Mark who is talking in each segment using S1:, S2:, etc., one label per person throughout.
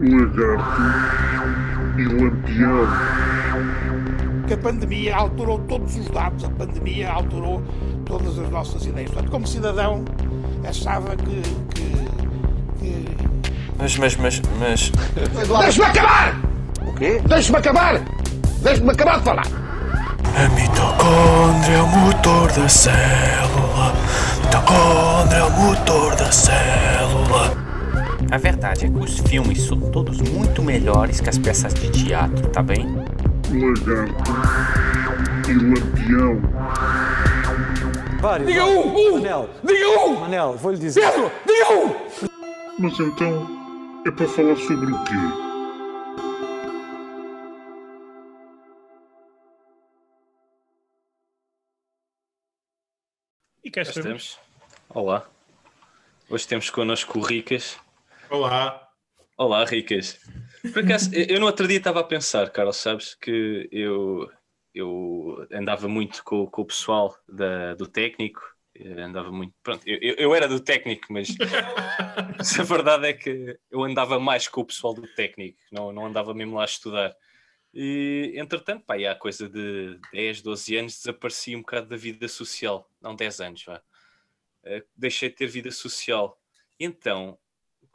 S1: lagarto e lampião.
S2: Que a pandemia alterou todos os dados, a pandemia alterou todas as nossas ideias. Portanto, como cidadão, achava que. que, que...
S3: Mas, mas, mas, mas.
S2: Deixe-me acabar! O quê? Deixe-me acabar! Deixe-me acabar de falar!
S3: A mitocôndria é o motor da célula. Mitocôndria é o motor da célula.
S4: A verdade é que os filmes são todos muito melhores que as peças de teatro, tá bem?
S1: Lagarto e lampião.
S5: Vários.
S2: Diga um! um
S5: Manel,
S2: Diga um!
S5: Manel, vou-lhe dizer.
S2: Pedro! Diga um!
S1: Mas então é para falar sobre o quê?
S6: E cá estamos.
S7: Olá. Hoje temos connosco o Ricas.
S6: Olá.
S7: Olá, Ricas. Por acaso, eu no outro dia estava a pensar, Carlos, sabes, que eu, eu andava muito com, com o pessoal da, do técnico, eh, andava muito. Pronto, eu, eu- era do técnico, mas, mas a verdade é que eu andava mais com o pessoal do técnico, não, não andava mesmo lá a estudar. E entretanto, pá, há coisa de 10, 12 anos desapareci um bocado da vida social, não 10 anos, vá. Eh, deixei de ter vida social. Então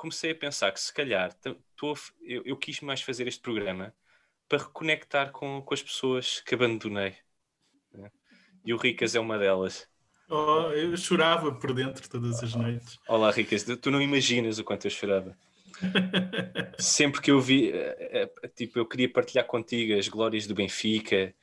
S7: comecei a pensar que se calhar tô eu, eu quis mais fazer este programa para reconectar com, com as pessoas que abandonei. né? E o Ricas é uma delas.
S6: Oh, eu chorava por dentro todas as noites.
S7: Olá, Ricas, tu não imaginas o quanto eu chorava. Sempre que eu vi, eh, eh, tipo, eu queria partilhar contigo as glórias do Benfica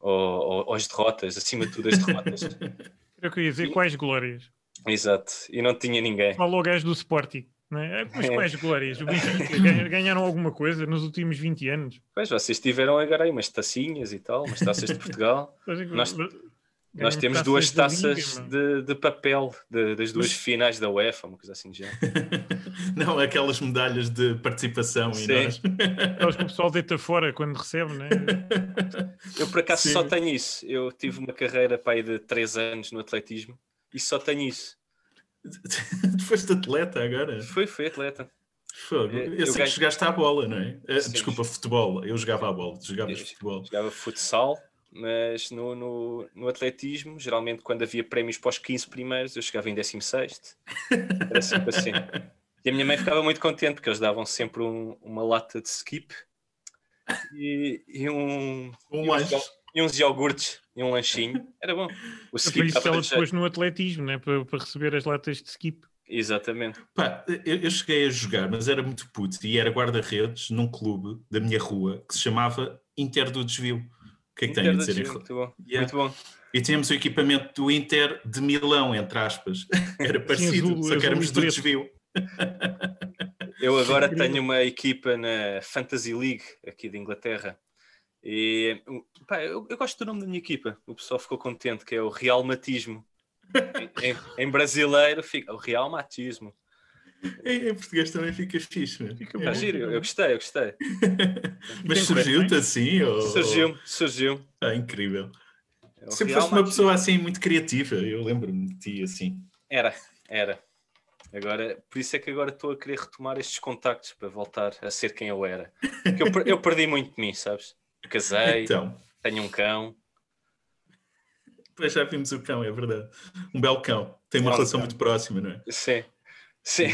S7: ou, ou- ou as derrotas, acima de tudo as derrotas.
S8: Eu queria dizer quais glórias.
S7: Exato, e não tinha ninguém.
S8: Falou o gajo do Sporting. Não é? Mas quais glórias? O Benfica ganha- ganharam alguma coisa nos últimos 20 anos?
S7: Pois, vocês tiveram agora aí umas tacinhas e tal, umas taças de Portugal.
S8: Mas,
S7: Nós- Nós temos duas
S8: da
S7: taças
S8: Liga,
S7: de, de papel de- das duas
S6: Mas-
S7: finais da UEFA, uma coisa assim de género.
S6: Não, aquelas medalhas de participação e
S7: Sim.
S6: nós.
S8: Aquelas que o pessoal deita fora quando recebe, não é?
S7: Eu por acaso
S6: Sim.
S7: só tenho isso. Eu tive uma carreira pá, aí de 3 anos no atletismo e só tenho isso.
S6: Tu foste atleta agora?
S7: Foi, foi atleta.
S6: Fogo.
S7: Eu-
S6: Eu, sei
S7: ganho-
S6: que jogaste à bola, não é? Eh,
S7: Sim.
S6: Desculpa, futebol. Eu jogava à bola. Jogavas futebol.
S7: Jogava futsal, mas no, no, no atletismo, geralmente quando havia prémios para os 15 primeiros, eu chegava em 16. Era sempre assim. E a minha mãe ficava muito contente porque eles davam sempre um- uma lata de skip e, e um,
S6: Um
S7: e
S6: lanche.
S7: E uns iogurtes e um lanchinho. Era bom. O skip
S8: isso ela
S7: de
S8: depois no atletismo, né? para, para receber as latas de skip.
S7: Exatamente.
S6: Pá, eu, eu cheguei a jogar, mas era muito puto e era guarda-redes num clube da minha rua que se chamava Inter do Desvio. O que é que tem a
S7: Inter da
S6: dizer?
S7: Desvio, Muito bom.
S6: Yeah.
S7: Muito bom.
S6: E tínhamos o equipamento do Inter de Milão, entre aspas. Era parecido,
S8: azul-
S6: só que éramos do desvio.
S7: Eu agora tenho uma equipa na Fantasy League aqui de Inglaterra. E pá, eu, eu gosto do nome da minha equipa. O pessoal ficou contente, que é o Real Matismo. em, em brasileiro fica o Real Matismo.
S6: Em, em português também fica fixe. meu.
S8: Fica bom.
S7: giro, eu, eu gostei, eu gostei.
S6: Mas surgiu-te assim? Ou...
S7: Surgiu-me, surgiu
S6: Ah, incrível.
S7: É
S6: Sempre foste uma pessoa assim muito criativa. Eu lembro-me de ti assim.
S7: Era, era. Agora, por isso é que agora estou a querer retomar estes contactos para voltar a ser quem eu era. Porque eu, eu perdi muito de mim, sabes? Casei,
S6: Então,
S7: tenho um cão.
S6: depois já vimos o cão, é verdade. Um belo cão. Tem uma
S7: Um
S6: relação
S7: cão.
S6: muito próxima, não é?
S7: Sim, sim.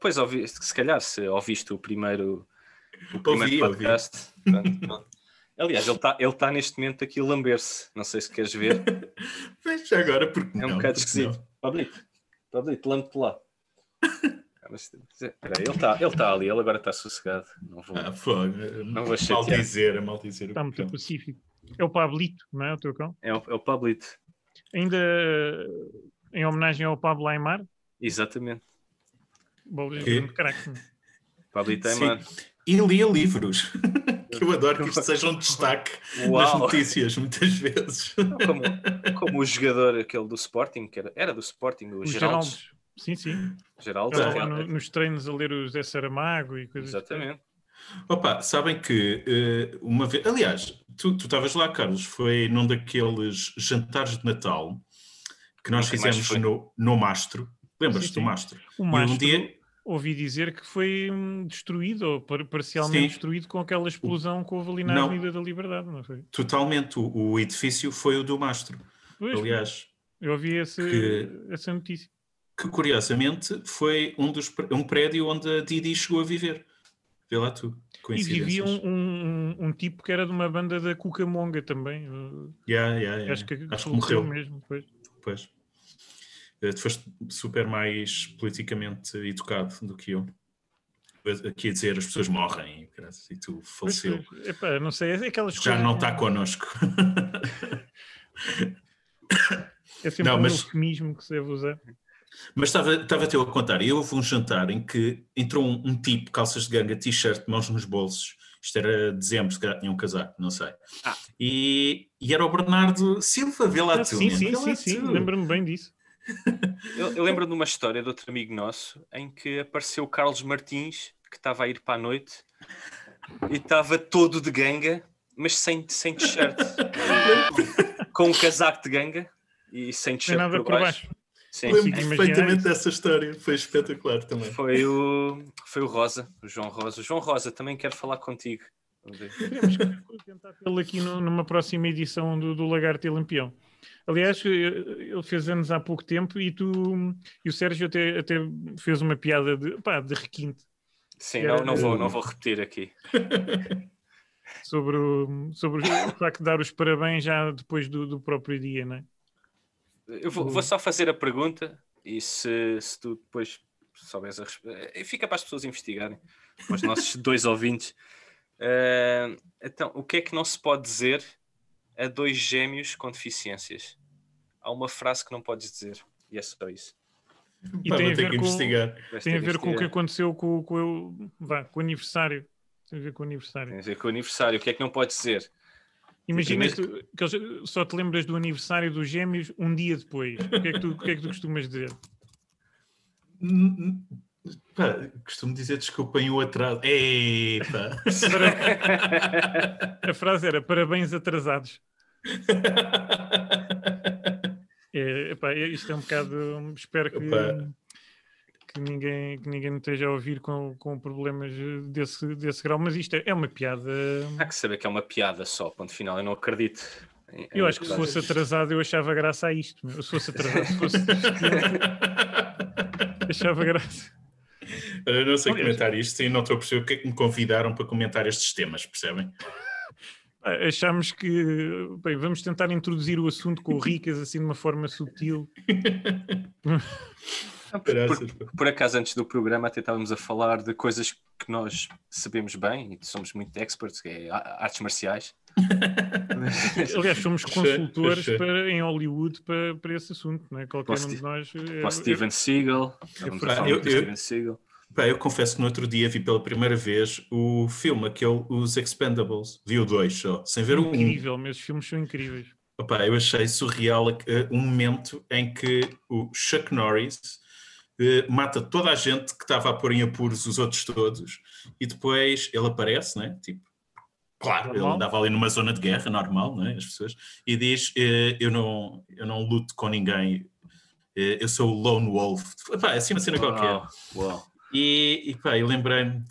S7: Pois, ouvi, se calhar, se ouviste o primeiro, o primeiro
S6: Ouvi, ouvi.
S7: podcast. pronto. Aliás, ele está ele tá neste momento aqui a lamber-se. Não sei se queres ver.
S6: Já agora, porque
S7: É um
S6: não?
S7: bocado esquisito. Pablito, Pablito, lambe-te lá. Mas, ele está ele tá ali, ele agora está sossegado. Não vou.
S6: Ah, fogo.
S7: Não vou
S6: mal
S7: chatear.
S6: dizer, mal dizer. o
S8: Está muito
S6: cão.
S8: pacífico. É o Pablito, não é o teu cão?
S7: É, o, é o Pablito.
S8: Ainda eh, em homenagem ao Pablo Aymar,
S7: Exatamente.
S6: Que?
S8: craque. não é?
S7: Pablito é
S6: Sim. E lia livros. que eu adoro que isto seja um destaque nas
S7: Uau!
S6: notícias, muitas vezes.
S7: Como, como o jogador aquele do Sporting, que era, era do Sporting, o,
S8: O
S7: Geraldo.
S8: Geraldo. Sim, sim.
S7: Geraldo.
S8: Lá no- nos treinos a ler o Zé Saramago e coisas
S7: Exatamente.
S6: Opa, sabem que eh, uma vez. Aliás, tu tu estavas lá, Carlos, foi num daqueles jantares de Natal que nós fizemos no, no Mastro. Lembras-te do. Mastro?
S8: O
S6: E um
S8: Mastro,
S6: dia.
S8: ouvi dizer que foi hum, destruído, ou par- parcialmente
S6: Sim.
S8: destruído com aquela explosão que houve ali na
S6: Não.
S8: Avenida da Liberdade, não foi?
S6: Totalmente. O, o edifício foi o do Mastro.
S8: Pois,
S6: Aliás,
S8: eu ouvi esse-
S6: que-
S8: essa notícia.
S6: Que curiosamente foi um, dos, um prédio onde a Didi chegou a viver. Vê lá tu.
S8: E vivia um, um, um tipo que era de uma banda da Cucamonga também. uh,
S6: Yeah, yeah, yeah.
S8: Acho que,
S6: Acho que morreu.
S8: mesmo. Pois.
S6: Pois. Eh, Tu foste super mais politicamente educado do que eu. Aqui a dizer as pessoas morrem e tu faleceu.
S8: pois. Epá, não sei, é aquelas
S6: Já
S8: coisas-
S6: não está connosco.
S8: É sempre
S6: Não,
S8: um
S6: mas-
S8: eufemismo que se deve usar.
S6: Mas estava, estava até eu a contar, e houve um jantar em que entrou um, um tipo, calças de ganga, t-shirt, mãos nos bolsos, isto era dezembro, se calhar tinha um casaco, não sei.
S7: Ah.
S6: E, e era o Bernardo Silva, vê lá
S8: Ah,
S6: tu.
S8: sim, sim, sim, sim. Lembro-me bem disso.
S7: Eu, eu lembro de uma história de outro amigo nosso em que apareceu o Carlos Martins, que estava a ir para a noite e estava todo de ganga, mas sem, sem t-shirt. Com um casaco de ganga e sem
S8: Sem
S7: t-shirt
S8: nada
S7: por
S8: por
S7: baixo.
S8: baixo.
S7: Sim,
S6: Lembro perfeitamente dessa história, foi espetacular também.
S7: Foi o, foi o Rosa, o João Rosa. O João Rosa, também quero falar contigo. Vamos ver.
S8: Teremos que tentar tê-lo aqui no- numa próxima edição do, do Lagarto e Lampião. Aliás, ele fez anos há pouco tempo e tu e o Sérgio até, até fez uma piada de, pá, de requinte
S7: Sim, não, não, vou, não vou repetir aqui.
S8: sobre o, sobre o facto de dar os parabéns já depois do, do próprio dia, não é?
S7: Eu vou, vou só fazer a pergunta e se, se tu depois souberes a resposta. Fica para as pessoas investigarem, para os nossos dois ouvintes. Eh, então, o que é que não se pode dizer a dois gêmeos com deficiências? Há uma frase que não podes dizer e é só isso.
S8: E
S6: Pá,
S8: tem a ver
S6: que
S8: com-
S6: investigar.
S8: Tem a ver com o que aconteceu com, com, o- vá, com o aniversário. Tem a ver com o aniversário.
S7: Tem a ver com o aniversário. O que é que não podes dizer?
S8: Imagina que, tu- só te lembras do aniversário dos gêmeos um dia depois. O que é que tu, o que é que tu costumas dizer?
S6: Pá, costumo dizer desculpem o atraso. Eita!
S8: A frase era parabéns atrasados. É, epá, é- isto é um bocado. Espero que,
S6: Epá.
S8: Que, ninguém, que ninguém me esteja a ouvir com, com problemas desse, desse grau, mas isto é, é uma piada.
S7: Há que saber que é uma piada só, ponto final. Eu não acredito. em-
S8: Eu
S7: em
S8: acho que se fosse atrasado, eu achava graça a isto. meu. Se fosse atrasado, se fosse. achava graça.
S6: Eu não sei
S8: Aliás-
S6: comentar isto e não estou a perceber porque é que me convidaram para comentar estes temas, percebem?
S8: Ah, Achámos que. Bem, vamos tentar introduzir o assunto com o Ricas assim de uma forma sutil.
S6: Pá.
S7: Por acaso, antes do programa, até estávamos a falar de coisas que nós sabemos bem e somos muito experts, que é artes marciais.
S8: Aliás, somos consultores para, em Hollywood para, para esse assunto, não é? Qualquer
S7: Para o
S8: um de nós. é-
S7: Para o Steven Seagal.
S6: Eu-
S7: Steven Seagal.
S6: Pá, eu confesso que no outro dia vi pela primeira vez o filme, aquele, os Expendables. Vi o dois só, sem ver o um.
S8: incrível, mas os filmes são incríveis.
S6: Opa, eu achei surreal eh, um momento em que o Chuck Norris mata toda a gente que estava a pôr em apuros os outros todos e depois ele aparece, né? Tipo, claro, ele
S8: Normal.
S6: andava ali numa zona de guerra normal, né? As pessoas, e diz: eh, eu, não, eu não luto com ninguém, eh, eu sou o Lone Wolf. Epá, é assim uma cena qualquer.
S7: Uau, uau.
S6: E, e pá, eu lembrei-me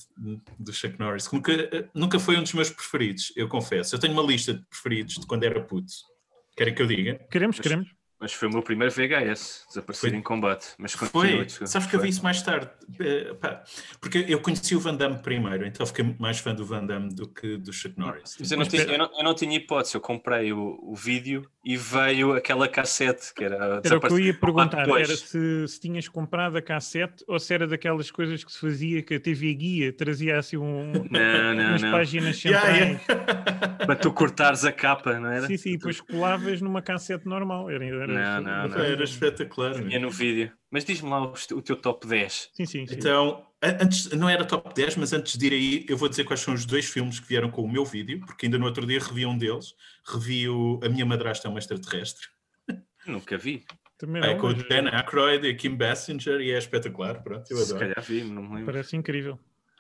S6: do Chuck Norris, que nunca, nunca foi um dos meus preferidos, eu confesso. Eu tenho uma lista de preferidos de quando era puto. Querem que eu diga?
S8: Queremos,
S7: Mas-
S8: queremos.
S7: Mas foi o meu primeiro VHS, desaparecido
S6: Foi-
S7: em combate. Mas
S6: Foi, sabes que eu vi isso mais tarde, Eh, porque eu conheci o Van Damme primeiro, então fiquei mais fã do Van Damme do que do Chuck Norris.
S7: Mas eu não, tinha, eu, não, eu não tinha hipótese, eu comprei o, o vídeo e veio aquela cassete que era
S8: Era o que eu ia
S7: lá
S8: perguntar,
S7: depois.
S8: era se, se tinhas comprado a cassete ou se era daquelas coisas que se fazia que a TV Guia trazia assim um,
S7: Não, não,
S8: umas
S7: não.
S8: páginas
S6: Yeah,
S8: centrais.
S6: yeah.
S7: Para tu cortares a capa, não era?
S8: Sim, sim, e depois colavas numa cassete normal. Era, era,
S7: Não, não, não.
S6: Era espetacular.
S7: Tinha no vídeo. Mas diz-me lá o, o teu top 10.
S8: Sim, sim, sim.
S6: Então, antes, não era top 10, mas antes de ir aí, eu vou dizer quais são os dois filmes que vieram com o meu vídeo, porque ainda no outro dia revi um deles. Revi o A Minha Madrasta é uma Extraterrestre.
S7: Nunca vi.
S8: Também
S6: É
S8: não,
S6: com o Dan Aykroyd e a Kim Basinger e é espetacular. Pronto, eu
S7: Se
S6: adoro.
S7: calhar vi, não me lembro.
S8: Parece incrível.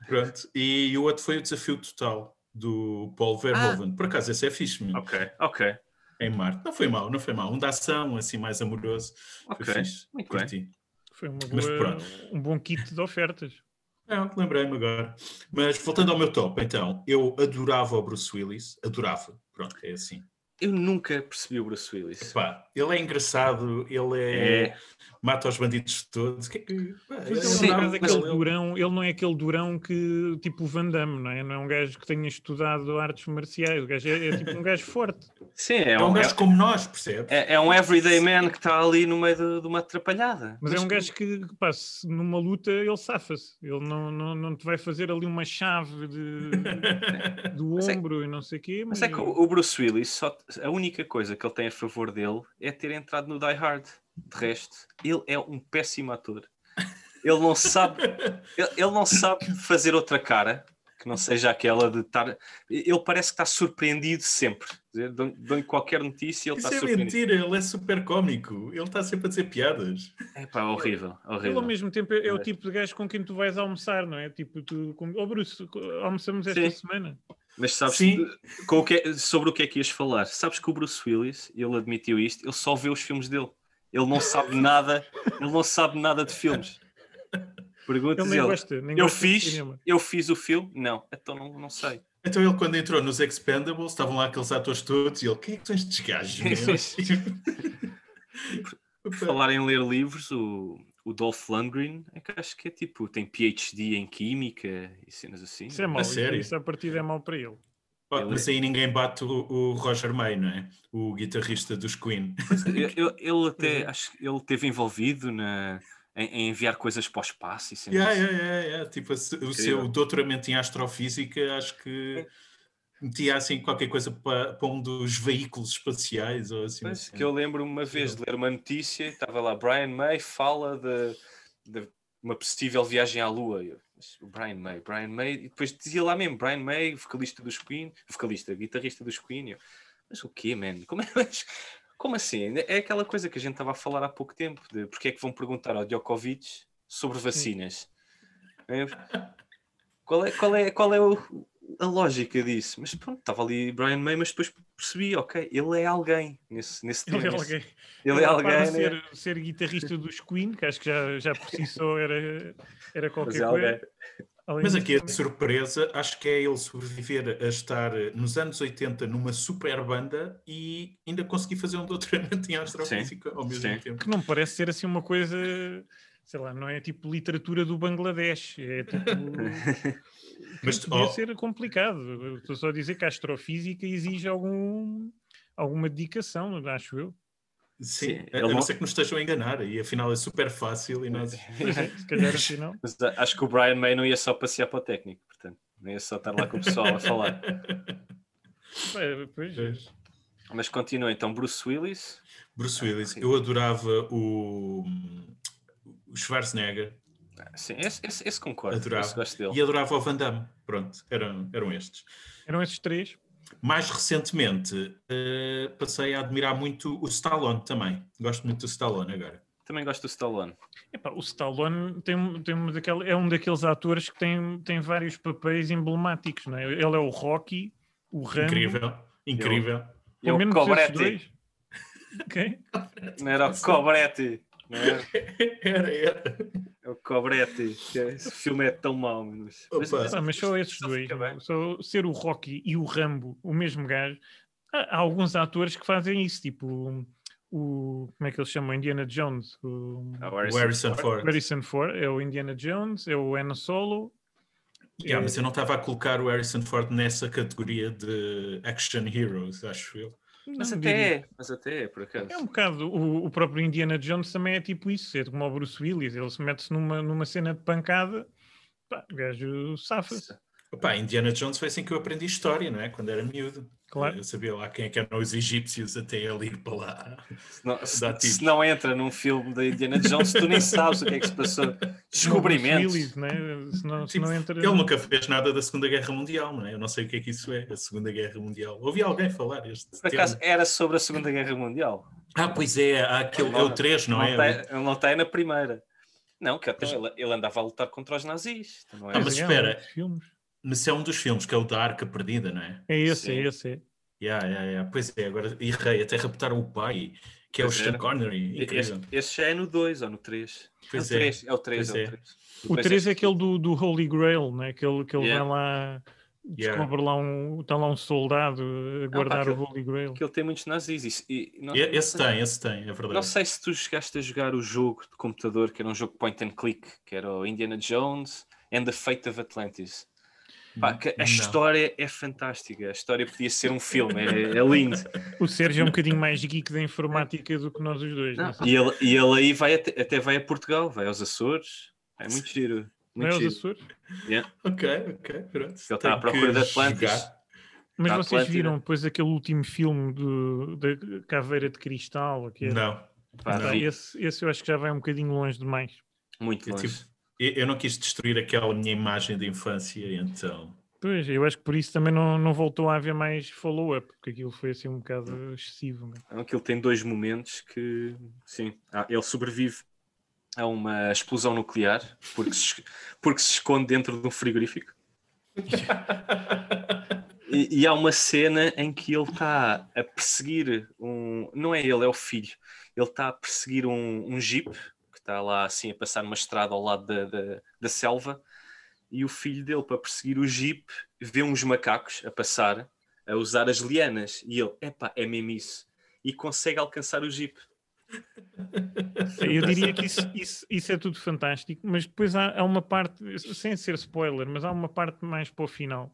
S6: Pronto. E o outro foi o Desafio Total do Paul Verhoeven. Por acaso, esse é fixe, meu.
S7: Ok, ok.
S6: Em Marte. Não foi mau, não foi mau. Um da ação, assim, mais amoroso.
S7: Ok,
S6: Foi fixe.
S7: muito
S6: Curti.
S8: Foi uma
S6: Mas
S8: boa-
S6: pronto.
S8: um bom kit de ofertas.
S6: É, lembrei-me agora. Mas voltando ao meu top, então, eu adorava o Bruce Willis, adorava, pronto, é assim.
S7: Eu nunca percebi o Bruce Willis.
S6: Pá, ele é engraçado, ele é...
S7: É.
S6: mata os bandidos todos. Que é pá,
S8: Mas
S6: eu
S8: ele,
S7: Sim,
S8: não é
S6: adorava
S8: aquele
S6: ele.
S8: durão, ele não é aquele durão que, tipo o Van Damme, não é? Não é um gajo que tenha estudado artes marciais. O gajo é, é tipo um gajo forte.
S7: Sim, é
S6: É um
S7: um,
S6: gajo como nós, percebes?
S7: é, é um everyday man que está ali no meio de, de uma atrapalhada.
S8: Mas é um gajo que, que pá, numa luta, ele safa-se. Ele não, não, não te vai fazer ali uma chave de, do
S7: Mas é-
S8: ombro e não sei o quê.
S7: Mas é que o o Bruce Willis, só, a única coisa que ele tem a favor dele é ter entrado no Die Hard. De resto, ele é um péssimo ator. Ele não sabe, ele, ele não sabe fazer outra cara que não seja aquela de estar. Ele parece que está surpreendido sempre. Dão-lhe qualquer notícia e ele
S6: Isso
S7: está
S6: é
S7: surpreendido.
S6: mentira, ele é super cómico. Ele está sempre a dizer piadas.
S7: É pá, horrível,
S8: Ele
S7: horrível.
S8: ao mesmo tempo é, é o tipo de gajo com quem tu vais almoçar, não é? Tipo, tu. Com... Oh, Bruce, almoçamos esta
S7: Sim.
S8: semana.
S7: Mas sabes
S6: Sim.
S7: que- com o que, sobre o que é que ias falar? Sabes que o Bruce Willis, ele admitiu isto, ele só vê os filmes dele. Ele não sabe nada, ele não sabe nada de filmes. Perguntas
S8: Ele gosta. Nem
S7: Eu fiz, eu fiz o filme? Não, então não, não sei.
S6: Então ele quando entrou nos Expendables, estavam lá aqueles atores todos e ele, quem é que são estes gajos?
S7: Por falar em ler livros, o, o Dolph Lundgren, é que acho que é tipo, tem PhD em Química e cenas assim.
S8: Isso é mau. Isso,
S6: sério?
S8: isso a partida é mau para ele.
S6: Pá, Mas aí ninguém bate o, o Roger May, não é? O guitarrista dos Queen.
S7: Ele, ele- ele até, acho que ele esteve envolvido na, em, em enviar coisas para o espaço e
S6: Yeah,
S7: assim.
S6: yeah, yeah, yeah. Tipo, o seu doutoramento em astrofísica, acho que metia assim qualquer coisa para, para um dos veículos espaciais ou assim.
S7: Pois,
S6: assim.
S7: que eu lembro uma vez de ler uma notícia, estava lá, Brian May fala de, de uma possível viagem à Lua. Eu, mas o Brian May, Brian May, e depois dizia lá mesmo, Brian May, vocalista dos Queen, vocalista, guitarrista dos Queen. Mas o quê, man? Como, é, mas como assim? É aquela coisa que a gente estava a falar há pouco tempo, de porque é que vão perguntar ao Djokovic sobre vacinas. É, Qual é, qual é, qual é o- a lógica disso? Mas pronto, estava ali Brian May, mas depois percebi, ok, ele é alguém nesse, nesse
S8: Ele é alguém.
S7: Ele é
S8: Para
S7: alguém, né?
S8: ser, ser guitarrista dos Queen, que acho que já, já por si só era, era
S7: Mas
S8: qualquer
S7: é alguém.
S8: coisa. Além
S6: Mas aqui a
S8: também-
S6: surpresa, acho que é ele sobreviver a estar nos anos 80 numa super banda e ainda conseguir fazer um doutoramento em astrofísica ao mesmo
S7: sim.
S6: tempo.
S8: que não parece ser assim uma coisa, sei lá, não é tipo literatura do Bangladesh, é tipo.
S6: Mas,
S8: podia
S6: oh,
S8: ser complicado. Estou só a dizer que a astrofísica exige algum, alguma dedicação, acho eu.
S6: sim,
S7: Sim,
S6: a, não ser que nos estejam a enganar e afinal é super fácil e nós...
S8: É, se calhar afinal.
S7: Mas a- acho que o Brian May não ia só passear para o técnico, portanto, não ia só estar lá com o pessoal a falar.
S8: Pois,
S6: Pois.
S7: Mas continua então, Bruce Willis.
S6: Bruce Willis,
S7: sim.
S6: eu adorava o, o Schwarzenegger
S7: Sim, esse, esse, esse concordo.
S6: Adorava.
S7: Esse
S6: e adorava o Van Damme. Pronto, eram, eram estes.
S8: eram esses três.
S6: Mais recentemente, eh, passei a admirar muito o Stallone também. Gosto muito do Stallone agora.
S7: Também gosto do Stallone.
S8: Epá, o Stallone tem, tem uma daquela- é um daqueles atores que tem, tem vários papéis emblemáticos, não é? Ele é o Rocky, o Rambo,
S6: Incrível, incrível.
S7: E
S8: pelo
S7: o Cobretti.
S8: dois. Quem?
S7: Não era o Cobretti. Não era?
S6: Era, era.
S7: É o Cobretti. que é- Esse filme é tão mau. Mas, mas- mas-
S8: Ah, mas só esses dois. é? Só ser o Rocky e o Rambo, o mesmo gajo. Há, há alguns atores que fazem isso, tipo o. Como é que eles chamam? Indiana Jones. O,
S7: Ah, o Harrison
S6: Harrison
S7: Ford.
S6: Ford.
S8: Harrison Ford é o Indiana Jones, é o Han Solo.
S6: Yeah,
S8: é-
S6: mas eu não estava a colocar o Harrison Ford nessa categoria de action heroes, acho eu.
S7: Mas
S8: não
S7: até
S8: diria.
S7: é, mas até é, por acaso.
S8: É um bocado. O, o próprio Indiana Jones também é tipo isso, é como o Bruce Willis. Ele se mete-se numa, numa cena de pancada, pá, o gajo safa-se.
S6: Opa, Indiana Jones foi assim que eu aprendi história, não é? Quando era miúdo.
S8: Claro.
S6: Eu sabia lá quem é que eram os egípcios até ele ir para lá.
S7: Se não, se-
S6: tiros.
S7: se não entra num filme da Indiana Jones, tu nem sabes o que é que se passou. Descobrimentos.
S8: Willis, né? se, não, se
S6: Tipo,
S8: não entra.
S6: Ele nunca fez nada da Segunda Guerra Mundial, não é? Eu não sei o que é que isso é, a Segunda Guerra Mundial. Ouvi alguém falar este
S7: Por acaso,
S6: termo.
S7: era sobre a Segunda Guerra Mundial.
S6: Ah, pois é, há aquele, é o 3, não, é?
S7: Ele não está na primeira. Não, que então ele, ele andava a lutar contra os nazis. Então não é
S6: Ah, mas
S8: É,
S6: espera.
S8: filmes.
S6: Mas é um dos filmes, que é o da Arca Perdida, não é?
S8: É esse,
S7: Sim.
S8: é esse. É.
S6: Yeah, yeah, yeah. Pois é, agora errei, até raptaram o pai que é o
S7: Pois
S6: Sean
S7: era.
S6: Connery.
S7: Este, já é no 2 ou no 3?
S6: Pois
S7: é,
S6: é.
S7: o 3, é o 3.
S6: Pois
S7: É
S6: é.
S7: o 3.
S8: O 3 é aquele do, do Holy Grail, né? que ele, que ele
S7: Yeah.
S8: vai lá,
S6: Yeah.
S8: descobre lá um, está lá um soldado a guardar
S7: pá,
S8: o Holy Grail.
S7: Que ele tem muitos nazis. E, não,
S6: E-
S7: não
S6: Esse
S7: sei-
S6: tem, esse tem, é verdade.
S7: Não sei se tu chegaste a jogar o jogo de computador, que era um jogo point and click, que era o Indiana Jones and the Fate of Atlantis. Pá, a
S6: Não.
S7: história é fantástica. A história podia ser um filme, é, é lindo.
S8: O Sérgio é um bocadinho mais geek da informática do que nós os dois.
S7: Não,
S8: não
S7: e, ele, e ele aí vai até, até vai a Portugal, vai aos Açores. É muito giro.
S8: Não é
S7: Muito
S8: os
S7: giro.
S8: Açores?
S7: Yeah.
S6: Ok, ok, pronto.
S7: Ele está à procura de Atlantis.
S6: jogar.
S8: Mas
S7: Da
S8: vocês
S7: Atlântida.
S8: viram depois aquele último filme do, da Caveira de Cristal? Que é-
S6: Não.
S7: Pá, vi-
S8: esse, esse eu acho que já vai um bocadinho longe demais.
S7: muito
S6: Eu,
S7: longe.
S6: tipo, eu eu não quis destruir aquela minha imagem de infância, então.
S8: Pois, eu acho que por isso também não, não voltou a haver mais follow-up, porque aquilo foi assim um bocado excessivo. né?
S7: Então, Aquilo tem dois momentos que, sim, ah, ele sobrevive a uma explosão nuclear porque se, porque se esconde dentro de um frigorífico. E, e há uma cena em que ele está a perseguir um. Não é ele, é o filho. Ele está a perseguir um, um jeep está lá assim a passar numa estrada ao lado da, da, da selva. E o filho dele, para perseguir o jeep, vê uns macacos a passar a usar as lianas. E ele, epá, é mesmo isso. E consegue alcançar o jeep.
S8: Eu diria que isso, isso, isso é tudo fantástico, mas depois há, há uma parte, sem ser spoiler, mas há uma parte mais para o final,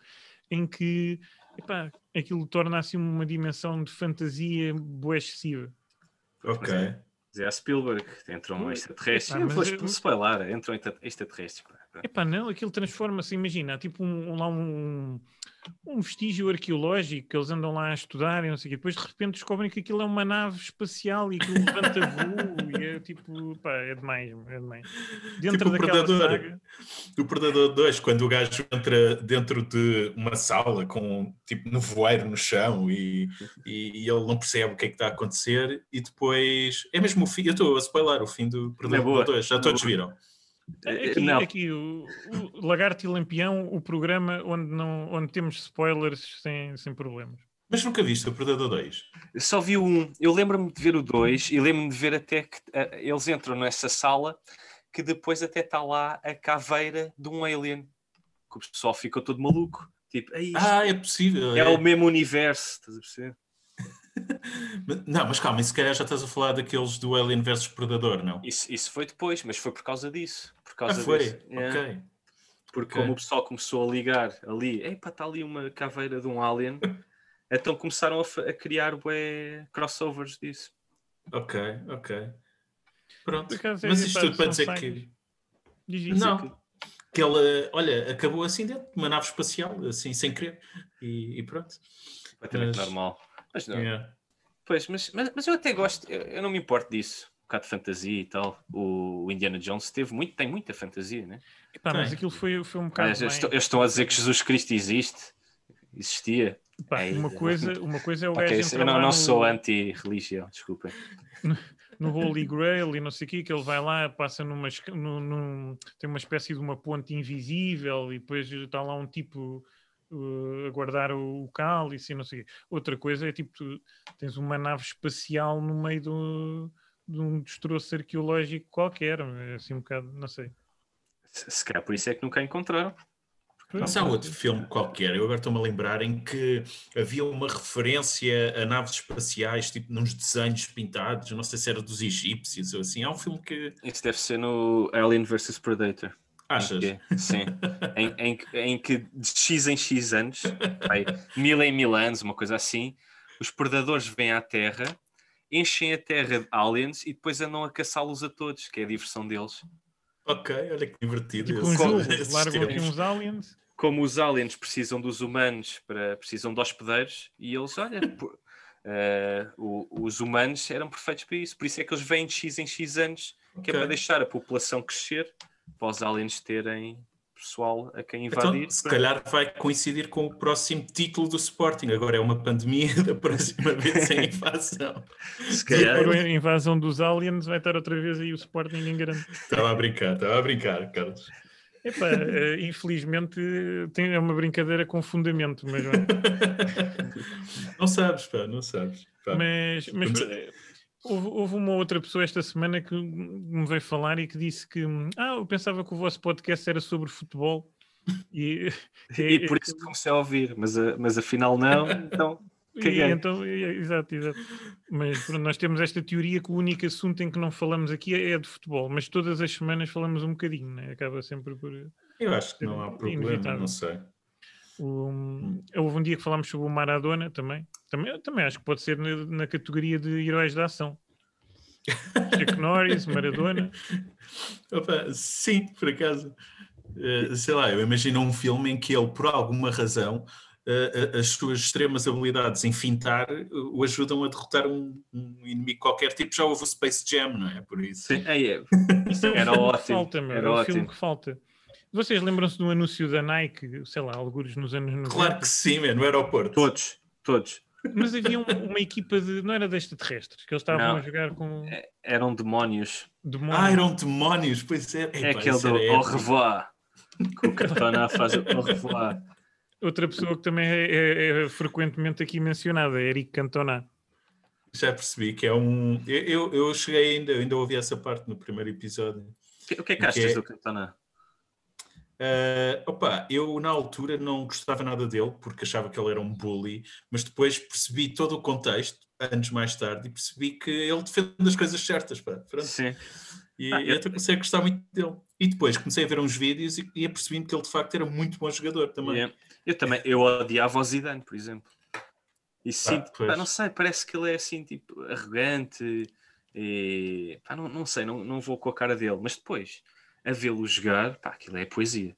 S8: em que epá, aquilo torna assim uma dimensão de fantasia boa excessiva.
S6: Ok.
S7: Zé Spielberg, entra um extraterrestre. Eu
S8: mas eu-
S7: spoiler, entra um extraterrestre.
S8: Epá, não, aquilo transforma-se, imagina, há tipo um, lá um, um vestígio arqueológico que eles andam lá a estudar e não sei o quê. Depois de repente descobrem que aquilo é uma nave espacial e que levanta voo e é tipo, pá, é demais, é demais. Dentro
S6: Tipo o
S8: daquela
S6: Predador.
S8: saga,
S6: O Predador 2, quando o gajo entra dentro de uma sala com tipo nevoeiro no chão e, e, e ele não percebe o que é que está a acontecer, e depois é mesmo o fim. Eu estou a spoiler o fim do Predador 2, já
S7: na
S6: todos viram.
S8: Aqui,
S7: Não.
S8: aqui o, o Lagarto e Lampião, o programa onde, não, onde temos spoilers sem, sem problemas.
S6: Mas nunca viste o Predador 2?
S7: Eu só vi o um. Eu lembro-me de ver o dois e lembro-me de ver até que eh, eles entram nessa sala que depois até está lá a caveira de um alien. Que o pessoal ficou todo maluco. Tipo, "Ei, isto
S6: Ah, é possível.
S7: é o mesmo universo. Estás a perceber?
S6: Não, mas calma, se calhar já estás a falar daqueles do Alien vs Predador, não?
S7: Isso, isso foi depois, mas foi por causa disso. Por
S6: Ah,
S7: causa
S6: foi?
S7: desse- é.
S6: Ok.
S7: Porque
S6: Ok.
S7: como o pessoal começou a ligar ali, epá, está ali uma caveira de um alien, então começaram a, a criar bué crossovers disso.
S6: Ok, ok. Pronto.
S8: É,
S6: Mas isto tudo para dizer que.
S8: Diz isso.
S6: Não. Que ela, olha, acabou assim dentro de uma nave espacial, assim, sem querer. E, e pronto.
S7: Completamente
S6: Mas-
S7: normal. Mas não.
S6: Yeah.
S7: Pois, mas, mas, mas eu até gosto, eu, eu não me importo disso. Um bocado de fantasia e tal. O, o Indiana Jones teve muito, tem muita fantasia, né?
S8: Epá, mas aquilo foi, foi um
S7: Ah,
S8: bocado.
S7: eles,
S8: mais-
S7: estão, eles estão a dizer que Jesus Cristo existe. Existia. Ei,
S8: uma, coisa, uma coisa é o
S7: Ok,
S8: gajo
S7: isso-
S8: entrar
S7: eu não, não
S8: no,
S7: sou anti-religião, desculpem.
S8: no Holy Grail e não sei o quê, que ele vai lá, passa numa, num, num- tem uma espécie de uma ponte invisível e depois está lá um tipo uh, a guardar o, o cálice e não sei o quê. Outra coisa é tipo, tu tens uma nave espacial no meio do, de um destroço arqueológico qualquer, é assim um bocado, não sei.
S7: Se, se calhar por isso é que nunca encontraram.
S6: Mas há outro filme qualquer, eu agora estou-me a lembrar, em que havia uma referência a naves espaciais, tipo nos desenhos pintados, não sei se era dos egípcios ou assim. Há um filme que.
S7: Isso deve ser no Alien vs Predator.
S6: Achas?
S7: Em que- sim. em, em, que- em que de X em X anos, vai, mil em mil anos, uma coisa assim, os predadores vêm à Terra, enchem a Terra de aliens e depois andam a caçá-los a todos, que é a diversão deles.
S6: Ok, olha que divertido.
S8: Tipo um jogo, largam aqui uns aliens.
S7: Como os aliens precisam dos humanos, para, precisam de hospedeiros, e eles, olha, o- os humanos eram perfeitos para isso, por isso é que eles vêm de X em X anos, que é para deixar a população crescer, para os aliens terem pessoal a quem
S6: Então,
S7: invadir.
S6: se calhar vai coincidir com o próximo título do Sporting. Agora é uma pandemia, da próxima vez é invasão.
S7: Se
S8: Se
S7: calhar,
S8: for a invasão dos aliens, vai estar outra vez aí o Sporting em grande.
S6: Estava a brincar, estava a brincar, Carlos.
S8: Epá, eh, infelizmente tem, é uma brincadeira com fundamento, mas,
S6: Não sabes, pá, não sabes. Pá.
S8: mas, mas Houve, houve uma outra pessoa esta semana que me veio falar e que disse que ah, eu pensava que o vosso podcast era sobre futebol. E,
S7: E por isso comecei a ouvir, mas, a- mas afinal não, então
S8: E então, e- exato, exato. Mas pronto, nós temos esta teoria que o único assunto em que não falamos aqui é, é de futebol, mas todas as semanas falamos um bocadinho, né? acaba sempre por.
S6: Eu acho que não há problema,
S8: Inevitável.
S6: não sei.
S8: Um, houve um dia que falámos sobre o Maradona também. Também, também acho que pode ser na, na categoria de heróis da ação. Chuck Norris, Maradona.
S6: Opa, sim, por acaso. Eh, sei lá, eu imagino um filme em que ele, por alguma razão, eh, as suas extremas habilidades em fintar o ajudam a derrotar um, um inimigo qualquer, tipo já houve o Space Jam, não é? Por isso.
S7: Sim, aí é.
S8: Isso é o
S7: Era
S8: filme que
S7: ótimo,
S8: falta, meu.
S7: era
S8: é o
S7: ótimo.
S8: filme que falta. Vocês lembram-se do anúncio da Nike, sei lá, alguns nos anos 90?
S6: Claro que sim, man, no aeroporto.
S7: Todos, todos.
S8: Mas havia um- uma equipa de. Não era de extraterrestres, que eles estavam
S7: Não.
S8: a jogar com
S7: É, Eram demónios.
S8: demónios.
S6: Ah, eram demónios, pois é.
S7: É aquele do Au revoir. Que o Cantona faz o Au revoir.
S8: Outra pessoa que também é, é- é frequentemente aqui mencionada, é Eric Cantona.
S6: Já percebi que é um. Eu, eu, eu cheguei ainda, eu ainda ouvi essa parte no primeiro episódio.
S7: O que- O que é que
S6: Que
S7: achas
S6: é-
S7: do Cantona?
S6: Ah, opa, eu na altura não gostava nada dele porque achava que ele era um bully, mas depois percebi todo o contexto, anos mais tarde, e percebi que ele defende as coisas certas. Pá.
S7: Sim.
S6: E
S7: Ah, eu-
S6: eu comecei a gostar muito dele. E depois comecei a ver uns vídeos e ia percebendo que ele de facto era muito bom jogador também.
S7: Yeah. Eu também, eu odiava o Zidane, por exemplo. E sinto,
S6: pois.
S7: pá, não sei, parece que ele é assim, tipo, arrogante e pá, não, não sei, não, não vou com a cara dele, mas depois a vê-lo jogar, pá, aquilo é poesia.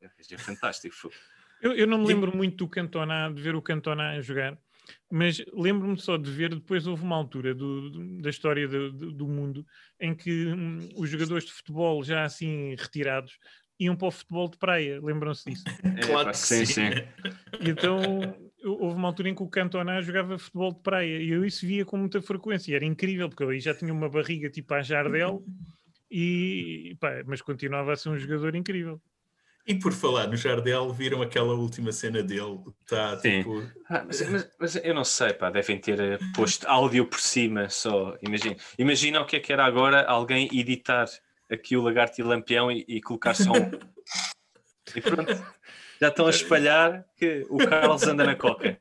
S7: É, fantástico. Foi-
S8: Eu, eu não me lembro muito do Cantona, de ver o Cantona a jogar, mas lembro-me só de ver, depois houve uma altura do- do- da história do, do- do mundo em que hum, os jogadores de futebol já assim retirados iam para o futebol de praia, lembram-se disso?
S7: É,
S6: Claro que
S7: sim,
S6: sim.
S7: sim.
S8: E então houve uma altura em que o Cantona jogava futebol de praia e eu isso via com muita frequência. E era incrível, porque eu aí já tinha uma barriga tipo a Jardel, e, pá, mas continuava a ser um jogador incrível.
S6: E por falar no Jardel, viram aquela última cena dele? Está
S7: Sim.
S6: tipo.
S7: Ah, mas, mas- mas eu não sei, pá, devem ter eh, posto áudio por cima só. Imagina, imagina o que é que era agora alguém editar aqui o lagarto e lampião e, e colocar só um. E pronto. Já estão a espalhar que o Carlos anda na coca.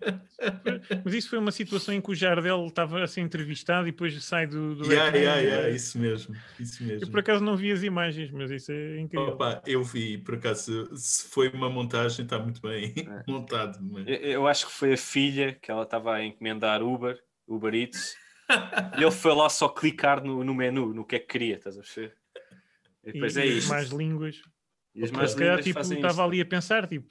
S8: Mas isso foi uma situação em que o Jardel estava a ser entrevistado e depois sai do. do
S6: Yeah, yeah, yeah, isso mesmo. Isso
S8: Eu
S6: mesmo.
S8: por acaso não vi as imagens, mas isso é incrível.
S6: Opa, eu vi, por acaso, se foi uma montagem, está muito bem
S7: É.
S6: montado. mas-
S7: Eu, eu acho que foi a filha que ela estava a encomendar Uber, Uber Eats, e ele foi lá só clicar no, no menu, no que é que queria, estás a ver? E depois é
S8: e as
S7: isto.
S8: más línguas.
S7: E as mais
S8: Se calhar tipo, estava ali a pensar, tipo,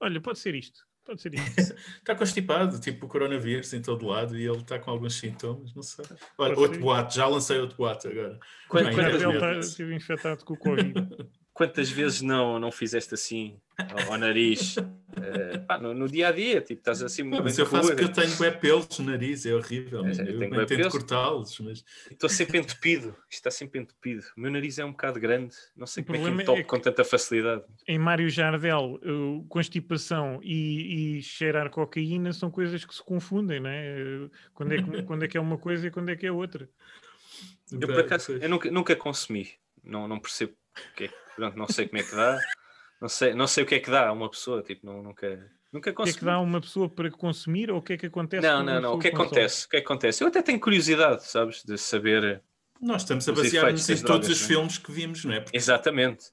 S8: olha, pode ser isto, pode ser isto.
S6: Está constipado, tipo o coronavírus em todo lado e ele está com alguns sintomas, não sei. Olha,
S8: Pode
S6: outro
S8: ser.
S6: boato, já lancei outro boato agora.
S7: Quando-
S6: Bem,
S7: quando-
S8: Ele está esteve infectado com o Covid.
S7: Quantas vezes não, não fizeste assim ao, ao nariz? Eh, pá, no, no dia a dia, tipo, estás assim
S6: Não,
S7: muito
S6: mas
S7: bem
S6: eu faço porque
S7: rua,
S6: eu tenho bué pelos no nariz, é horrível.
S7: É, eu
S6: eu
S7: tenho
S6: tento cortá-los, mas
S7: Estou sempre entupido. Isto está sempre entupido. O meu nariz é um bocado grande. Não sei
S8: O
S7: como é que me toco
S8: é que-
S7: com tanta facilidade.
S8: Em Mário Jardel, uh, constipação e, e cheirar cocaína são coisas que se confundem, não é? Uh, Quando é que, quando é, que é uma coisa e quando é que é outra.
S7: Eu, por acaso, eu nunca, nunca consumi. Não, não percebo o que é pronto, não sei como é que dá. Não sei, não sei o que é que dá a uma pessoa. Tipo, não, nunca, nunca
S8: O que é
S7: consumi.
S8: que dá a uma pessoa para consumir ou o que é que acontece
S7: Não, não, não. O que é que acontece? O que é que acontece? Eu até tenho curiosidade, sabes, de saber
S6: nós estamos a basear-nos em todos
S7: drogas,
S6: os
S7: não é?
S6: filmes que vimos, não é? Porque,
S7: exatamente.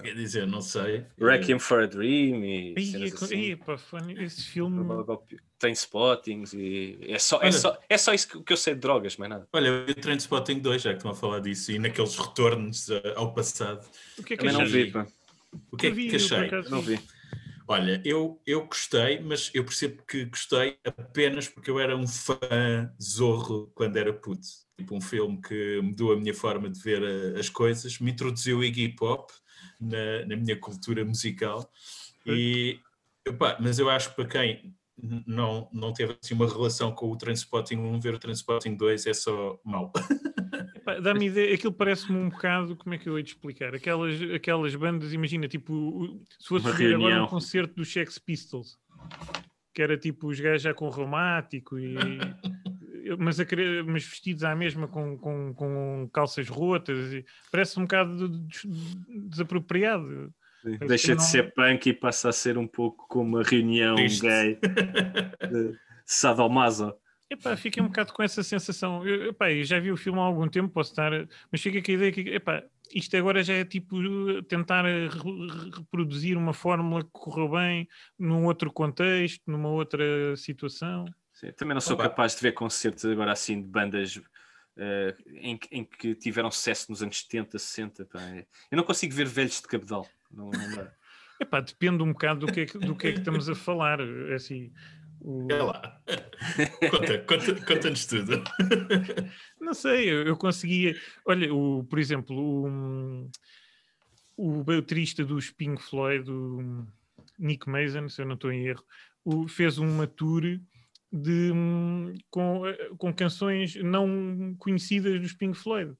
S6: Quer dizer, não sei.
S7: Requiem for a Dream e
S8: co-
S7: assim.
S8: esse filme.
S7: Tem spottings e é só, é só, é só isso que, eu sei de drogas, mais nada.
S6: Olha, eu vi o Trainspotting 2, já que estão a falar disso, e naqueles retornos eh, ao passado.
S8: O que é que
S7: Também não vi, pá.
S6: O que é
S8: Eu vi,
S6: que achei?
S7: Não vi.
S6: Olha, eu, eu gostei, mas eu percebo que gostei apenas porque eu era um fã zorro quando era puto. Tipo, um filme que mudou a minha forma de ver eh, as coisas, me introduziu o Iggy Pop na, na minha cultura musical. E, epá, mas eu acho que para quem não, não teve assim, uma relação com o Transpotting 1, ver o Transpotting 2 é só mau.
S8: Dá-me ideia, aquilo parece-me um bocado, como é que eu hei de explicar? Aquelas, aquelas bandas, imagina, tipo, se fosse ver agora um concerto dos Sex Pistols, que era tipo os gajos já com reumático e mas, a querer, mas vestidos à mesma com, com, com calças rotas, parece um bocado des- desapropriado. Parece
S7: Deixa
S8: que
S7: de
S8: não-
S7: ser punk e passa a ser um pouco como uma reunião
S6: Triste.
S7: gay de sadomaso.
S8: Epá, fiquei um bocado com essa sensação. Eu, epá, eu já vi o filme há algum tempo, posso estar, mas fica com a ideia que epá, isto agora já é tipo tentar re- re- reproduzir uma fórmula que correu bem num outro contexto, numa outra situação.
S7: Sim, também não sou
S6: Opa.
S7: capaz de ver concertos agora assim de bandas eh, em, que- em que tiveram sucesso nos anos 70, 60. pá. Eu não consigo ver velhos de cabedal. Não, não dá.
S8: Epá, depende um bocado do que é que, do que, é que estamos a falar. É Assim, o-
S6: É lá. Conta, conta, conta-nos tudo.
S8: Não sei, eu, eu conseguia. Olha, o, por exemplo, o, o baterista dos Pink Floyd, o Nick Mason, se eu não estou em erro, o- fez uma tour de, com, com canções não conhecidas dos Pink Floyd.